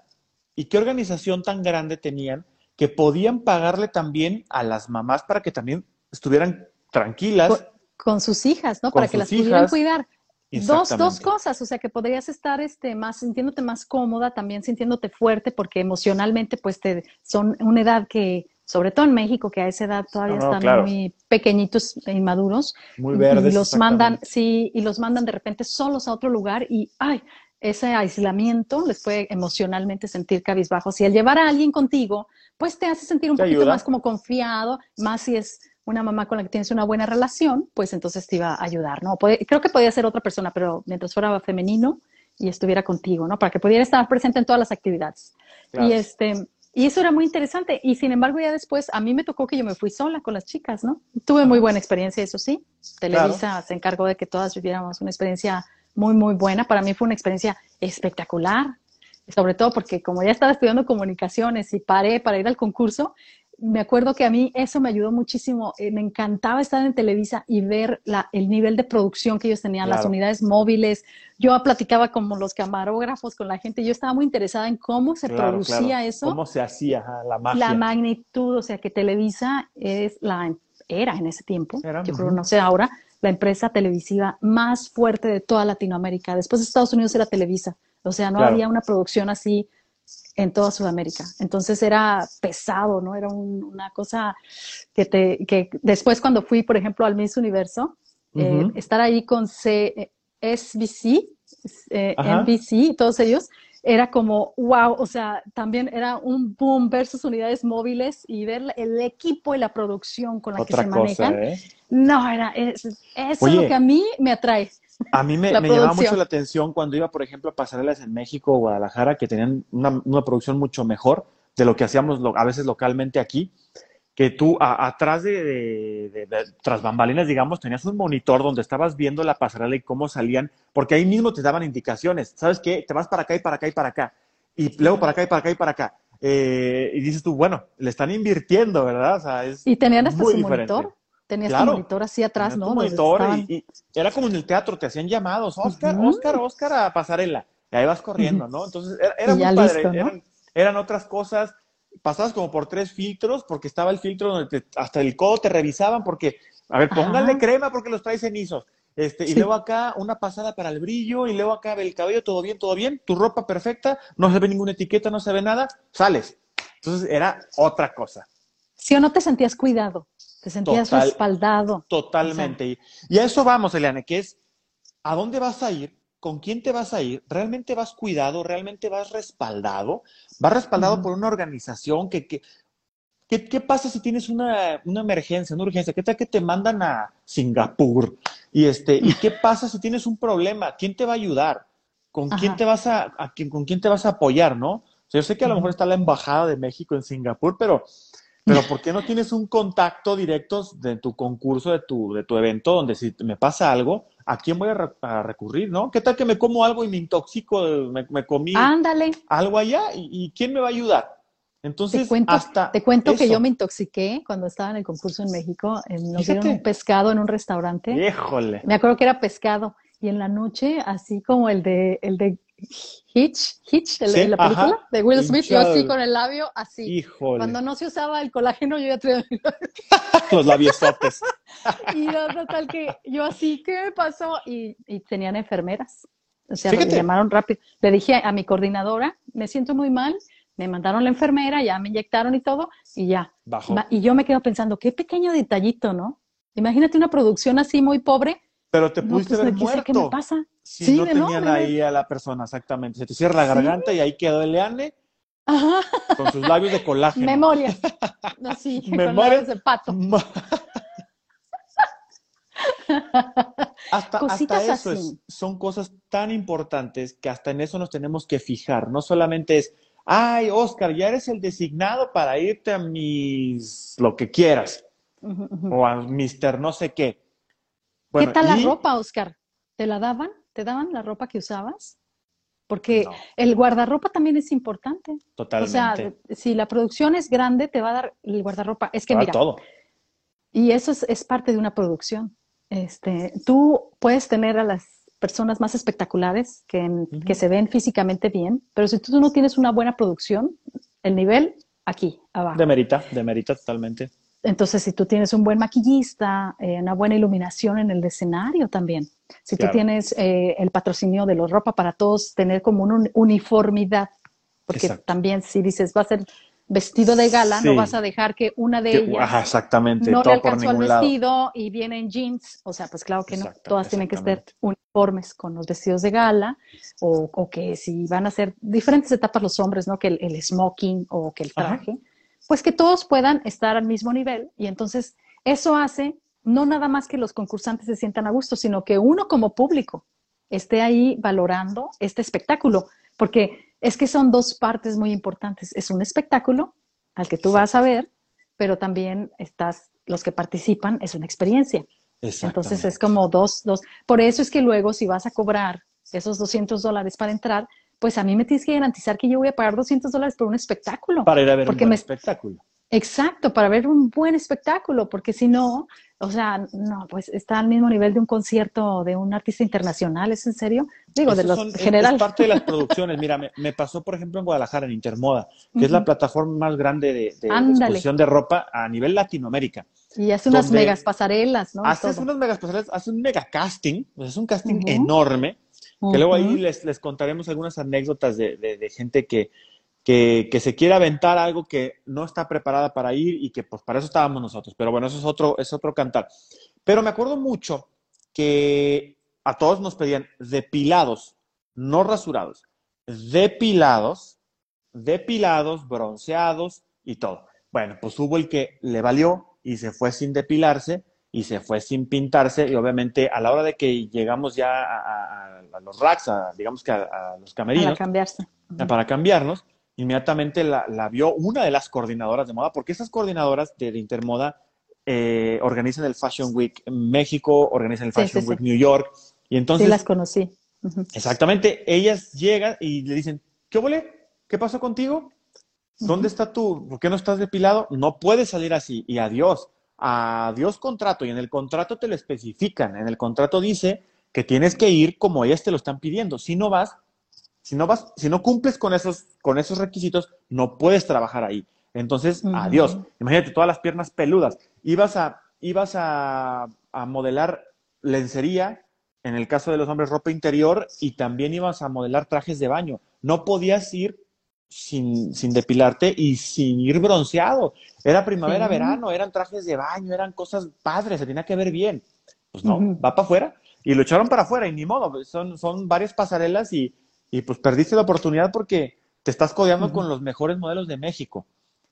y qué organización tan grande tenían que podían pagarle también a las mamás para que también estuvieran tranquilas. Con, sus hijas, ¿no? Para que las pudieran cuidar. Dos, dos cosas, o sea, que podrías estar este, más, sintiéndote más cómoda, también sintiéndote fuerte, porque emocionalmente, pues, te, son una edad que, sobre todo en México, que a esa edad todavía están muy pequeñitos e inmaduros. Muy verdes. Y los mandan, sí, y los mandan de repente solos a otro lugar y, ay, ese aislamiento les puede emocionalmente sentir cabizbajo. Si al llevar a alguien contigo, pues te hace sentir un poquito más como confiado, más si es una mamá con la que tienes una buena relación, pues entonces te iba a ayudar, ¿no? creo que podía ser otra persona, pero mientras fuera femenino y estuviera contigo, ¿no? Para que pudiera estar presente en todas las actividades. Y este, y eso era muy interesante. Y sin embargo, ya después a mí me tocó que yo me fui sola con las chicas, ¿no? Tuve muy buena experiencia, eso sí. Televisa se encargó de que todas viviéramos una experiencia muy, muy buena. Para mí fue una experiencia espectacular, sobre todo porque como ya estaba estudiando comunicaciones y paré para ir al concurso, me acuerdo que a mí eso me ayudó muchísimo. Eh, me encantaba estar en Televisa y ver la, el nivel de producción que ellos tenían, las unidades móviles. Yo platicaba como los camarógrafos con la gente. Yo estaba muy interesada en cómo se producía eso. Cómo se hacía la magia. La magnitud, o sea, que Televisa es la, era en ese tiempo, yo creo, no sé ahora, la empresa televisiva más fuerte de toda Latinoamérica. Después de Estados Unidos era Televisa. O sea, no había una producción así en toda Sudamérica. Entonces era pesado, ¿no? Era una cosa que te, que después cuando fui, por ejemplo, al Miss Universo, eh, estar ahí con C, SBC, eh, NBC, todos ellos, era como, wow, o sea, también era un boom versus unidades móviles y ver el equipo y la producción con la que se manejan. ¿eh? No, era, es, eso es lo que a mí me atrae. A mí me, me llamaba mucho la atención cuando iba, por ejemplo, a pasarelas en México o Guadalajara, que tenían una, una, producción mucho mejor de lo que hacíamos a veces localmente aquí, que tú atrás de, tras bambalinas, digamos, tenías un monitor donde estabas viendo la pasarela y cómo salían, porque ahí mismo te daban indicaciones. ¿Sabes qué? Te vas para acá y para acá y para acá. Y luego para acá y para acá y para acá. Eh, y dices tú, bueno, le están invirtiendo, ¿verdad? O sea, es y tenían hasta su monitor. Tenías tu monitor así atrás, ¿no? monitor y, era como en el teatro, te hacían llamados, Oscar, Oscar, Oscar a pasarela. Y ahí vas corriendo, ¿no? Entonces era, muy padre. eran, otras cosas. pasabas como por tres filtros, porque estaba el filtro donde hasta el codo te revisaban, porque, a ver, pónganle crema porque los traes cenizos. Este, Y luego acá una pasada para el brillo, y luego acá el cabello, todo bien, todo bien, tu ropa perfecta, no se ve ninguna etiqueta, no se ve nada, sales. Entonces era otra cosa. ¿Sí o no te sentías cuidado? ¿Te sentías respaldado? Totalmente. y a eso vamos, Eliane, que es, ¿a dónde vas a ir? ¿Con quién te vas a ir? ¿Realmente vas cuidado? ¿Realmente vas respaldado? ¿Vas respaldado por una organización que, que ¿Qué, pasa si tienes una, emergencia, una urgencia? ¿Qué tal que te mandan a Singapur? Y, este, ¿Y qué pasa si tienes un problema? ¿Quién te va a ayudar? ¿Con quién te vas a, con quién te vas a apoyar, no? yo sé que a lo mejor está la embajada de México en Singapur, pero, pero ¿por qué no tienes un contacto directo de tu concurso, de tu, de tu evento, donde si me pasa algo, ¿a quién voy a, recurrir, no? ¿Qué tal que me como algo y me intoxico, me, comí algo allá y quién me va a ayudar? Entonces, te cuento, hasta te cuento que yo me intoxiqué cuando estaba en el concurso en México. nos dieron un pescado en un restaurante. Híjole. Me acuerdo que era pescado. Y en la noche, así como el de, el de Hitch, Hitch, de la película de Will Smith, yo así con el labio, así. Híjole. Cuando no se usaba el colágeno, yo ya traía los labios sopes. y total que yo así, ¿qué pasó? Y, y tenían enfermeras. O sea, me llamaron rápido. Le dije a mi coordinadora, me siento muy mal, me mandaron la enfermera, ya me inyectaron y todo, y ya. Bajo. Y yo me quedo pensando, qué pequeño detallito, ¿no? Imagínate una producción así muy pobre. Pero te pudiste pues, ver muerto. ¿Qué me pasa? sí, no tenían ahí a la persona, exactamente. Se te cierra la garganta y ahí quedó el leane Ajá. con sus labios de colágeno. Memoria. Así, Memorias de pato. hasta, hasta eso es, son cosas tan importantes que hasta en eso nos tenemos que fijar. No solamente es ay, Oscar, ya eres el designado para irte a mis, lo que quieras, o a Mister no sé qué. ¿Qué tal la ropa, Oscar? ¿Te la daban? ¿Te daban la ropa que usabas? Porque el guardarropa también es importante. Totalmente. O sea, si la producción es grande, te va a dar el guardarropa. Es que mira. todo. Y eso es, es, parte de una producción. Este, tú puedes tener a las personas más espectaculares que, que se ven físicamente bien, pero si tú no tienes una buena producción, el nivel aquí, abajo. Demerita, demerita totalmente. Entonces, si tú tienes un buen maquillista, eh, una buena iluminación en el escenario también, si tú tienes eh, el patrocinio de los ropa para todos, tener como una uniformidad, porque también si dices va a ser vestido de gala, no vas a dejar que una de ellas exactamente, no le alcanzó el vestido y viene en jeans, o sea, pues claro que no, todas tienen que ser uniformes con los vestidos de gala, o, que si van a ser diferentes etapas los hombres, ¿no? Que el, smoking o que el traje, pues que todos puedan estar al mismo nivel y entonces eso hace no nada más que los concursantes se sientan a gusto, sino que uno como público esté ahí valorando este espectáculo, porque es que son dos partes muy importantes. Es un espectáculo al que tú vas a ver, pero también estás, los que participan, es una experiencia. Entonces es como dos, dos. Por eso es que luego si vas a cobrar esos 200 dólares para entrar, pues a mí me tienes que garantizar que yo voy a pagar 200 dólares por un espectáculo. Para ir a ver un espectáculo. Exacto, para ver un buen espectáculo, porque si no, o sea, no, pues está al mismo nivel de un concierto de un artista internacional, ¿es en serio? Digo, de los general. Es parte de las producciones. Mira, me, pasó, por ejemplo, en Guadalajara, en Intermoda, que es la plataforma más grande de, de exposición de ropa a nivel Latinoamérica. Y hace unas megas pasarelas, ¿no? Hace unas megas pasarelas, hace un mega casting, pues es un casting enorme, que luego ahí les, les contaremos algunas anécdotas de, de gente que, que, se quiere aventar algo que no está preparada para ir y que pues para eso estábamos nosotros. Pero bueno, eso es otro, es otro cantar. Pero me acuerdo mucho que a todos nos pedían depilados, no rasurados, depilados, depilados, bronceados y todo. Bueno, pues hubo el que le valió y se fue sin depilarse y se fue sin pintarse y obviamente a la hora de que llegamos ya a, los racks, digamos que a, los camerinos, para cambiarse. Para cambiarnos, inmediatamente la, vio una de las coordinadoras de moda, porque esas coordinadoras de, Intermoda eh, organizan el Fashion Week México, organizan el Fashion Week New York, y entonces... Sí, las conocí. Exactamente, ellas llegan y le dicen, ¿qué huele? ¿Qué pasó contigo? ¿Dónde está tú? ¿Por qué no estás depilado? No puedes salir así, y adiós, adiós contrato, y en el contrato te lo especifican, en el contrato dice que tienes que ir como ellas te lo están pidiendo, si no vas, si no vas, si no cumples con esos, con esos requisitos, no puedes trabajar ahí. Entonces, adiós. Imagínate todas las piernas peludas. Ibas a, ibas a, a modelar lencería, en el caso de los hombres, ropa interior, y también ibas a modelar trajes de baño. No podías ir sin, sin depilarte y sin ir bronceado. Era primavera, verano, eran trajes de baño, eran cosas padres, se tenía que ver bien. Pues no, va para afuera. Y lo echaron para afuera y ni modo, pues son, son varias pasarelas y, y pues perdiste la oportunidad porque te estás codeando con los mejores modelos de México.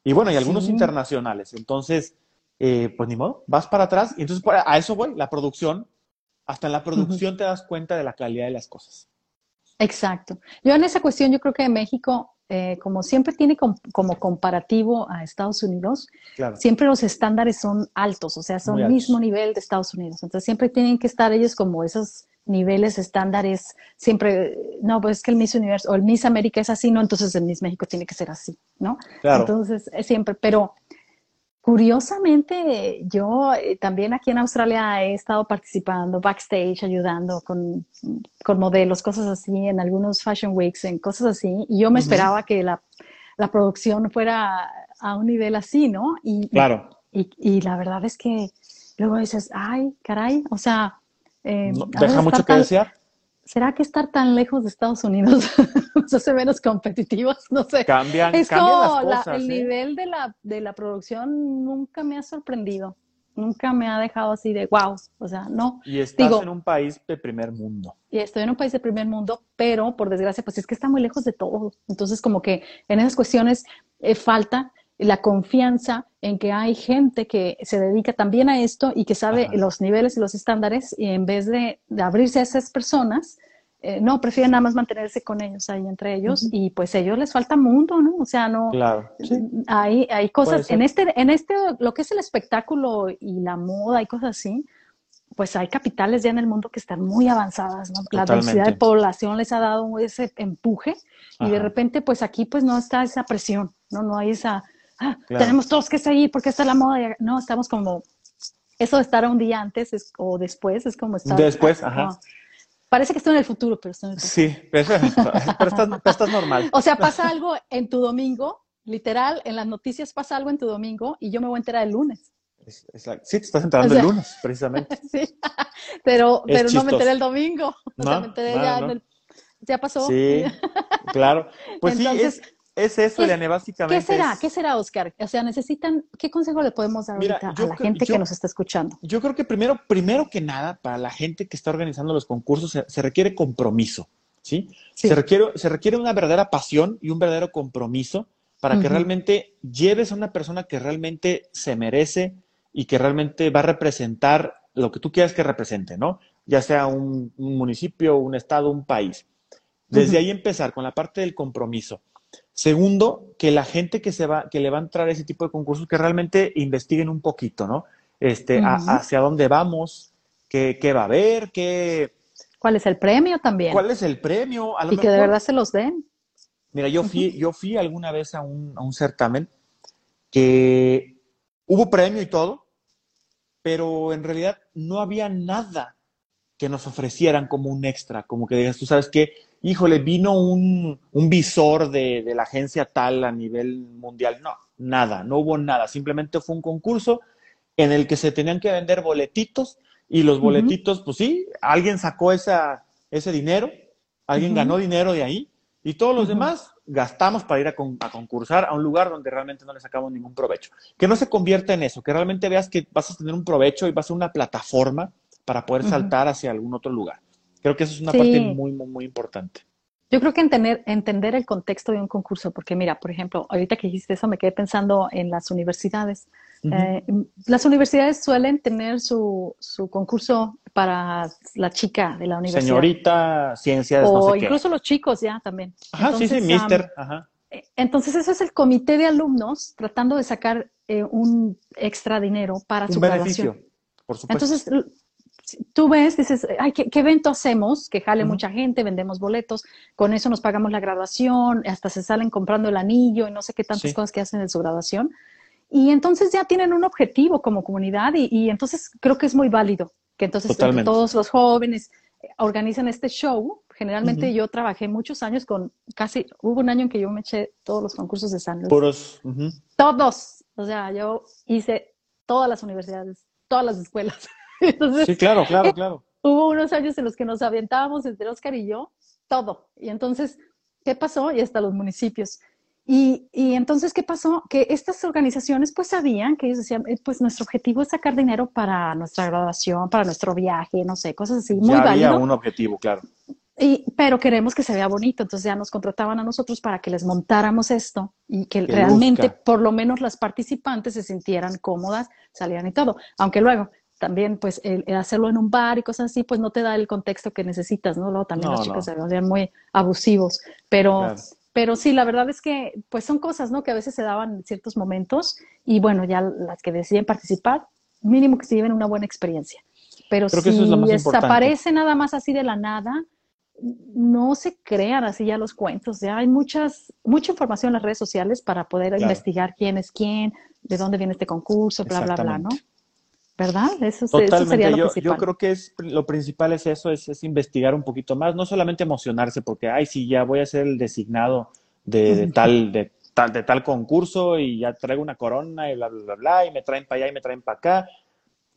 Y bueno, y algunos internacionales. Entonces, eh, pues ni modo, vas para atrás. Y entonces a eso voy, la producción. Hasta en la producción te das cuenta de la calidad de las cosas. Exacto. Yo en esa cuestión, yo creo que México, eh, como siempre tiene como comparativo a Estados Unidos, siempre los estándares son altos, o sea, son el mismo nivel de Estados Unidos. Entonces siempre tienen que estar ellos como esos niveles estándares, siempre, no, pues es que el Miss Universo o el Miss América es así, no, entonces el Miss México tiene que ser así, ¿no? Entonces, es siempre, pero Curiosamente, yo eh, también aquí en Australia he estado participando backstage, ayudando con, con, modelos, cosas así, en algunos fashion weeks, en cosas así. Y yo me esperaba que la, la, producción fuera a un nivel así, ¿no? Y, claro. Y, y, la verdad es que luego dices, ay, caray, o sea... Eh, deja mucho que desear. ¿Será que estar tan lejos de Estados Unidos nos hace menos competitivos? No sé. Cambian, es como el ¿eh? nivel de la, de la producción nunca me ha sorprendido. Nunca me ha dejado así de wow. O sea, no. Y estás en un país de primer mundo. Y estoy en un país de primer mundo, pero por desgracia, pues es que está muy lejos de todo. Entonces, como que en esas cuestiones eh, falta la confianza en que hay gente que se dedica también a esto y que sabe los niveles y los estándares y en vez de, abrirse a esas personas, eh, no, prefieren nada más mantenerse con ellos ahí entre ellos y pues a ellos les falta mundo, ¿no? O sea, no. Claro. Hay, hay cosas, en este, en este, lo que es el espectáculo y la moda y cosas así, pues hay capitales ya en el mundo que están muy avanzadas, ¿no? La densidad de población les ha dado ese empuje y de repente pues aquí pues no está esa presión, ¿no? No hay esa Ah, tenemos todos que seguir porque está la moda. No, estamos como, eso de estar un día antes o después es como estar. Después, ajá. Parece que estoy en el futuro, pero estoy en el futuro. Sí, pero, estás, normal. O sea, pasa algo en tu domingo, literal, en las noticias pasa algo en tu domingo y yo me voy a enterar el lunes. Sí, te estás enterando el lunes, precisamente. sí, pero, pero no me enteré el domingo. O sea, me enteré ya, En el, ya pasó. Sí, claro. Pues sí, es, es eso, Eliane, básicamente. ¿Qué será? ¿Qué será, Oscar? O sea, necesitan, ¿qué consejo le podemos dar ahorita a la gente que nos está escuchando? Yo creo que primero, primero que nada, para la gente que está organizando los concursos, se, requiere compromiso, ¿sí? Se, requiere, se requiere una verdadera pasión y un verdadero compromiso para que realmente lleves a una persona que realmente se merece y que realmente va a representar lo que tú quieras que represente, ¿no? Ya sea un, municipio, un estado, un país. Desde ahí empezar con la parte del compromiso. Segundo, que la gente que se va, que le va a entrar a ese tipo de concursos, que realmente investiguen un poquito, ¿no? Este, hacia dónde vamos, qué, va a haber, qué. ¿Cuál es el premio también? ¿Cuál es el premio? y que de verdad se los den. Mira, yo fui, yo fui alguna vez a un, a un certamen que hubo premio y todo, pero en realidad no había nada que nos ofrecieran como un extra, como que digas, tú sabes que, híjole, vino un, visor de, la agencia tal a nivel mundial. No, nada, no hubo nada. Simplemente fue un concurso en el que se tenían que vender boletitos y los boletitos, pues sí, alguien sacó esa, ese dinero, alguien ganó dinero de ahí y todos los demás gastamos para ir a, a, concursar a un lugar donde realmente no le sacamos ningún provecho. Que no se convierta en eso, que realmente veas que vas a tener un provecho y vas a ser una plataforma para poder saltar hacia algún otro lugar. Creo que eso es una parte muy, muy, muy importante. Yo creo que entender, entender el contexto de un concurso, porque mira, por ejemplo, ahorita que dijiste eso, me quedé pensando en las universidades. Eh, las universidades suelen tener su, su, concurso para la chica de la universidad. Señorita, ciencias, o incluso los chicos ya también. Ajá, sí, sí, mister. Ajá. Eh, entonces, eso es el comité de alumnos tratando de sacar eh, un extra dinero para un su beneficio, Por supuesto. Entonces, tú ves, dices, ay, ¿qué, evento hacemos? Que jale mucha gente, vendemos boletos, con eso nos pagamos la graduación, hasta se salen comprando el anillo y no sé qué tantas cosas que hacen en su graduación. Y entonces ya tienen un objetivo como comunidad y, entonces creo que es muy válido que entonces todos los jóvenes organizan este show, Generalmente yo trabajé muchos años con casi, hubo un año en que yo me eché todos los concursos de San Luis. Puros. Todos. O sea, yo hice todas las universidades, todas las escuelas. sí, claro, claro, claro. Hubo unos años en los que nos aventábamos entre Oscar y yo, todo. Y entonces, ¿qué pasó? Y hasta los municipios. Y, y, entonces, ¿qué pasó? Que estas organizaciones pues sabían que ellos decían, eh, pues nuestro objetivo es sacar dinero para nuestra graduación, para nuestro viaje, no sé, cosas así. Muy ya había un objetivo, claro. Y, pero queremos que se vea bonito, entonces ya nos contrataban a nosotros para que les montáramos esto y que, realmente por lo menos las participantes se sintieran cómodas, salieran y todo. Aunque luego también pues el, hacerlo en un bar y cosas así, pues no te da el contexto que necesitas, ¿no? Luego también los chicos se volvían muy abusivos, pero... Pero sí, la verdad es que pues son cosas, ¿no? Que a veces se daban en ciertos momentos y bueno, ya las que deciden participar, mínimo que se lleven una buena experiencia. Pero si desaparece nada más así de la nada, no se crean así ya los cuentos. Ya hay muchas, mucha información en las redes sociales para poder investigar quién es quién, de dónde viene este concurso, bla, bla, bla, ¿no? ¿Verdad? Eso, sería lo yo, principal. Yo creo que es, lo principal es eso, es, investigar un poquito más, no solamente emocionarse, porque, ay, sí, ya voy a ser el designado de, tal, de, tal, de tal concurso y ya traigo una corona y bla, bla, bla, bla, y me traen para allá y me traen para acá,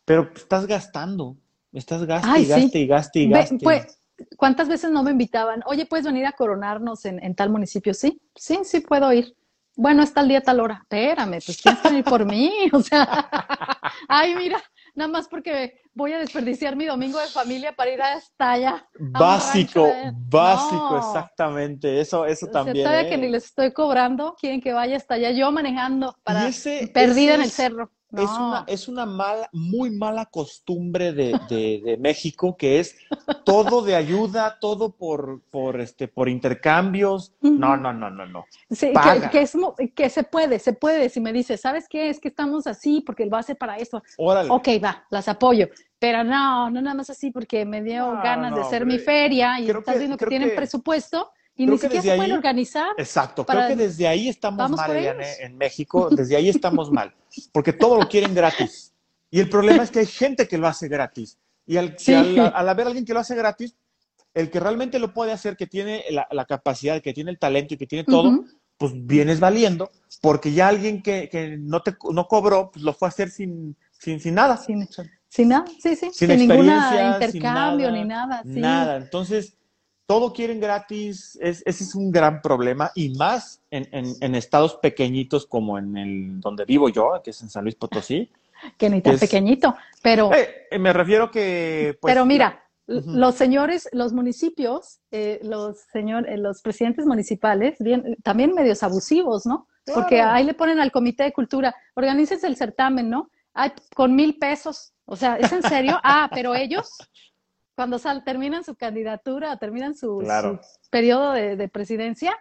pero estás gastando, estás gaste y gaste y gaste y gaste. Pues, ¿Cuántas veces no me invitaban? Oye, ¿puedes venir a coronarnos en, en tal municipio? Sí, sí, sí puedo ir bueno, está el día tal hora. Espérame, pues tienes que venir por mí. O sea, ay, mira, nada más porque voy a desperdiciar mi domingo de familia para ir hasta allá. Básico, básico, exactamente. Eso, eso también. Que ni les estoy cobrando, quieren que vaya hasta allá yo manejando para perdida en el cerro. Es, una, es una mala, muy mala costumbre de, de, México, que es todo de ayuda, todo por, por, este, por intercambios. No, no, no, no, no. Sí, que, es, que se puede, se puede. Si me dices, ¿sabes qué? Es que estamos así porque el base para esto. Órale. Ok, va, las apoyo. Pero no, no nada más así porque me dio ganas de hacer mi feria y estás viendo que, tienen presupuesto y ni siquiera se pueden organizar. Exacto, creo que desde ahí estamos mal, en México, desde ahí estamos mal, porque todo lo quieren gratis. Y el problema es que hay gente que lo hace gratis. Y al, al, haber alguien que lo hace gratis, el que realmente lo puede hacer, que tiene la, capacidad, que tiene el talento y que tiene todo, pues vienes valiendo, porque ya alguien que, que, no te no cobró, pues lo fue a hacer sin, sin, sin nada. Sin, sin nada, sí, sí. Sin, sin ningún intercambio ni nada. Nada. Entonces, todo quieren gratis, ese es un gran problema y más en, en, estados pequeñitos como en el donde vivo yo, que es en San Luis Potosí. que ni tan pequeñito, pero... Eh, eh, me refiero que... Pues, pero mira, los señores, los municipios, eh, los, señor, los presidentes municipales, bien, también medios abusivos, ¿no? Porque ahí le ponen al comité de cultura, organícense el certamen, ¿no? Ay, con mil pesos. O sea, ¿es en serio? ah, pero ellos cuando sal, terminan su candidatura, terminan su, periodo de, presidencia,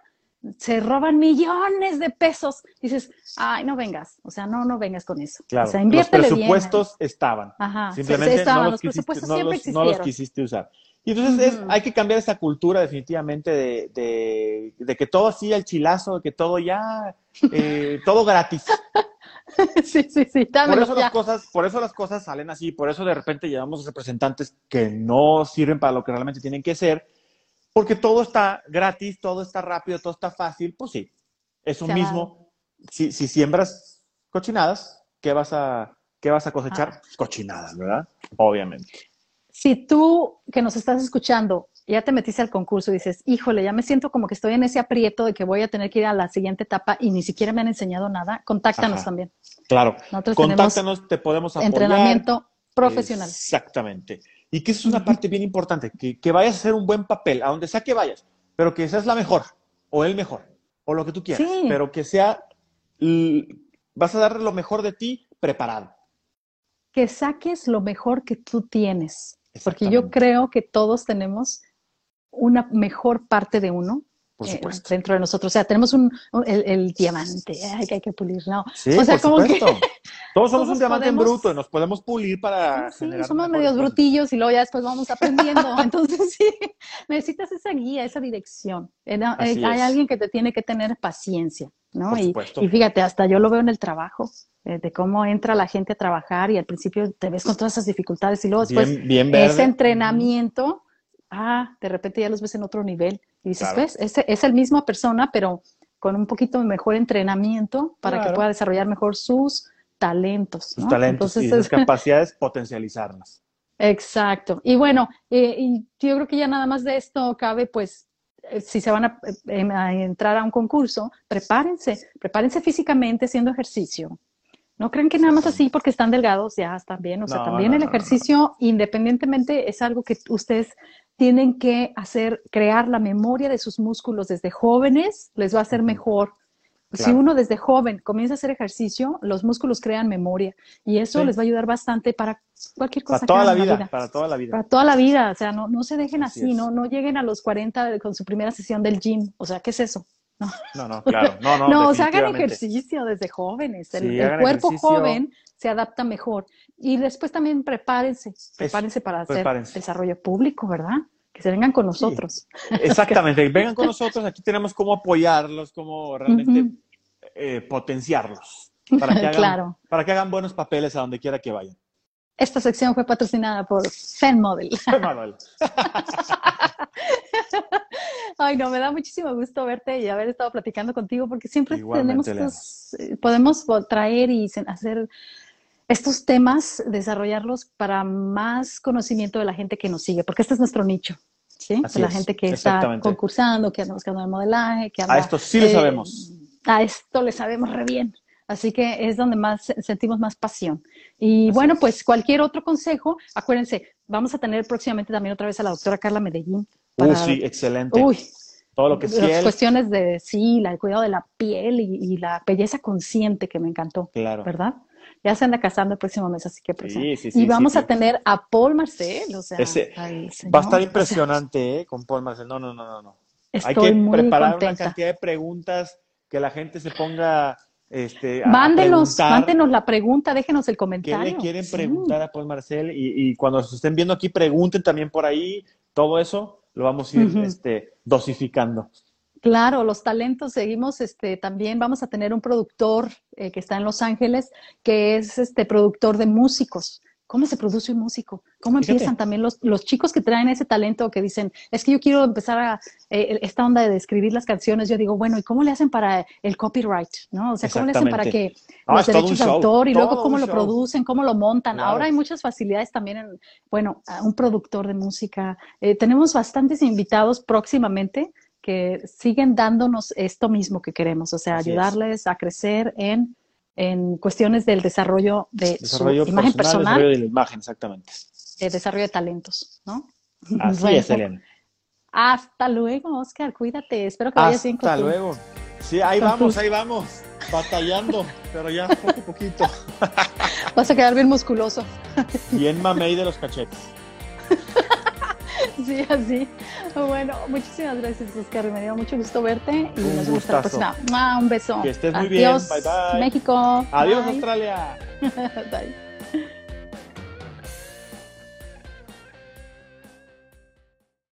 se roban millones de pesos. Dices, ay, no vengas, o sea, no, no vengas con eso. Claro, o sea, los presupuestos estaban. Simplemente no, los, quisiste, no, los, quisiste usar. Y entonces hay que cambiar esa cultura definitivamente de, de, que todo así al chilazo, de que todo ya, eh, todo gratis. sí, sí, sí. Por eso, las cosas, por eso las cosas salen así, por eso de repente llevamos representantes que no sirven para lo que realmente tienen que ser, porque todo está gratis, todo está rápido, todo está fácil, pues sí, eso mismo. Si, si, siembras cochinadas, ¿qué vas a, qué vas a cosechar? Ah. Cochinadas, ¿verdad? Obviamente. Si tú que nos estás escuchando ya te metiste al concurso y dices, híjole, ya me siento como que estoy en ese aprieto de que voy a tener que ir a la siguiente etapa y ni siquiera me han enseñado nada, contáctanos también. Claro, contáctanos, te podemos apoyar. Entrenamiento profesional. Exactamente. Y que eso es una parte bien importante, que, que vayas a hacer un buen papel, a donde sea que vayas, pero que seas la mejor, o el mejor, o lo que tú quieras, pero que sea, vas a dar lo mejor de ti preparado. Que saques lo mejor que tú tienes, porque yo creo que todos tenemos una mejor parte de uno eh, dentro de nosotros. O sea, tenemos un, el, diamante que hay que pulir, ¿no? Sí, o sea, como que todos somos un diamante en bruto y nos podemos pulir para. Sí, somos medios brutillos y luego ya después vamos aprendiendo. Entonces, sí, necesitas esa guía, esa dirección. Eh, hay alguien que te tiene que tener paciencia, ¿no? y, y, fíjate, hasta yo lo veo en el trabajo. Eh, de cómo entra la gente a trabajar y al principio te ves con todas esas dificultades y luego después ese entrenamiento ah, de repente ya los ves en otro nivel. Y dices, pues, es, es el misma persona, pero con un poquito mejor entrenamiento para que pueda desarrollar mejor sus talentos. Sus talentos y sus capacidades, potencializarlas. Exacto. Y bueno, eh, y yo creo que ya nada más de esto cabe, pues, si se van a, eh, a, entrar a un concurso, prepárense, prepárense físicamente haciendo ejercicio. No crean que nada más así porque están delgados ya están bien. O sea, también el ejercicio, independientemente, es algo que ustedes tienen que hacer, crear la memoria de sus músculos desde jóvenes, les va a hacer mejor. Si uno desde joven comienza a hacer ejercicio, los músculos crean memoria y eso les va a ayudar bastante para cualquier cosa. Para toda la vida, para toda la vida. Para toda la vida, o sea, no, no se dejen así, no, no lleguen a los 40 con su primera sesión del gym, o sea, ¿qué es eso? No, no, claro. No, no, no o sea, hagan ejercicio desde jóvenes. El, cuerpo joven se adapta mejor. Y después también prepárense, prepárense para hacer desarrollo público, ¿verdad? Que se vengan con nosotros. Exactamente, vengan con nosotros. Aquí tenemos cómo apoyarlos, cómo realmente eh, potenciarlos. Para que, hagan, para que hagan buenos papeles a donde quiera que vayan. Esta sección fue patrocinada por FenModel. FenModel. Ay, no, me da muchísimo gusto verte y haber estado platicando contigo porque siempre tenemos eh, podemos traer y hacer estos temas, desarrollarlos para más conocimiento de la gente que nos sigue, porque este es nuestro nicho. La gente que está concursando, que anda buscando el modelaje, que anda, A esto sí le sabemos. A esto le sabemos re bien. Así que es donde más sentimos más pasión. Y bueno, pues cualquier otro consejo, acuérdense, vamos a tener próximamente también otra vez a la doctora Carla Medellín Uy, sí, excelente. Uy, todo lo que es Las cuestiones de, sí, el cuidado de la piel y, la belleza consciente que me encantó. Claro. ¿Verdad? Ya se anda casando el próximo mes, así que pues, sí, sí, sí, Y vamos a tener a Paul Marcel, o sea, va a estar impresionante, ¿eh? Con Paul Marcel. No, no, no, no, no. Hay que preparar una cantidad de preguntas que la gente se ponga este, mándenos, mándenos la pregunta, déjenos el comentario. ¿Qué le quieren preguntar a Paul Marcel? Y, y, cuando se estén viendo aquí, pregunten también por ahí todo eso lo vamos a ir este, dosificando. Claro, los talentos seguimos, este, también vamos a tener un productor eh, que está en Los Ángeles, que es este productor de músicos. ¿Cómo se produce un músico? ¿Cómo empiezan también los, los chicos que traen ese talento que dicen, es que yo quiero empezar a eh, esta onda de escribir las canciones? Yo digo, bueno, ¿y cómo le hacen para el copyright? ¿No? O sea, ¿cómo le hacen para que los derechos de autor y luego cómo lo producen, cómo lo montan? Ahora hay muchas facilidades también en, bueno, un productor de música. Eh, tenemos bastantes invitados próximamente que siguen dándonos esto mismo que queremos, o sea, ayudarles a crecer en en cuestiones del desarrollo de su imagen personal. Desarrollo de la imagen, exactamente. De desarrollo de talentos, ¿no? Así es, Elena. Hasta luego, Oscar, cuídate. Espero que vayas bien con Hasta luego. Sí, ahí vamos, ahí vamos. Batallando, pero ya poco a poquito. Vas a quedar bien musculoso. Bien mamey de los cachetes. Sí, así. Bueno, muchísimas gracias, Oscar. Me dio mucho gusto verte y nos gusta la próxima. un beso. Que estés muy bien. Bye, bye. México. Adiós, Australia. bye.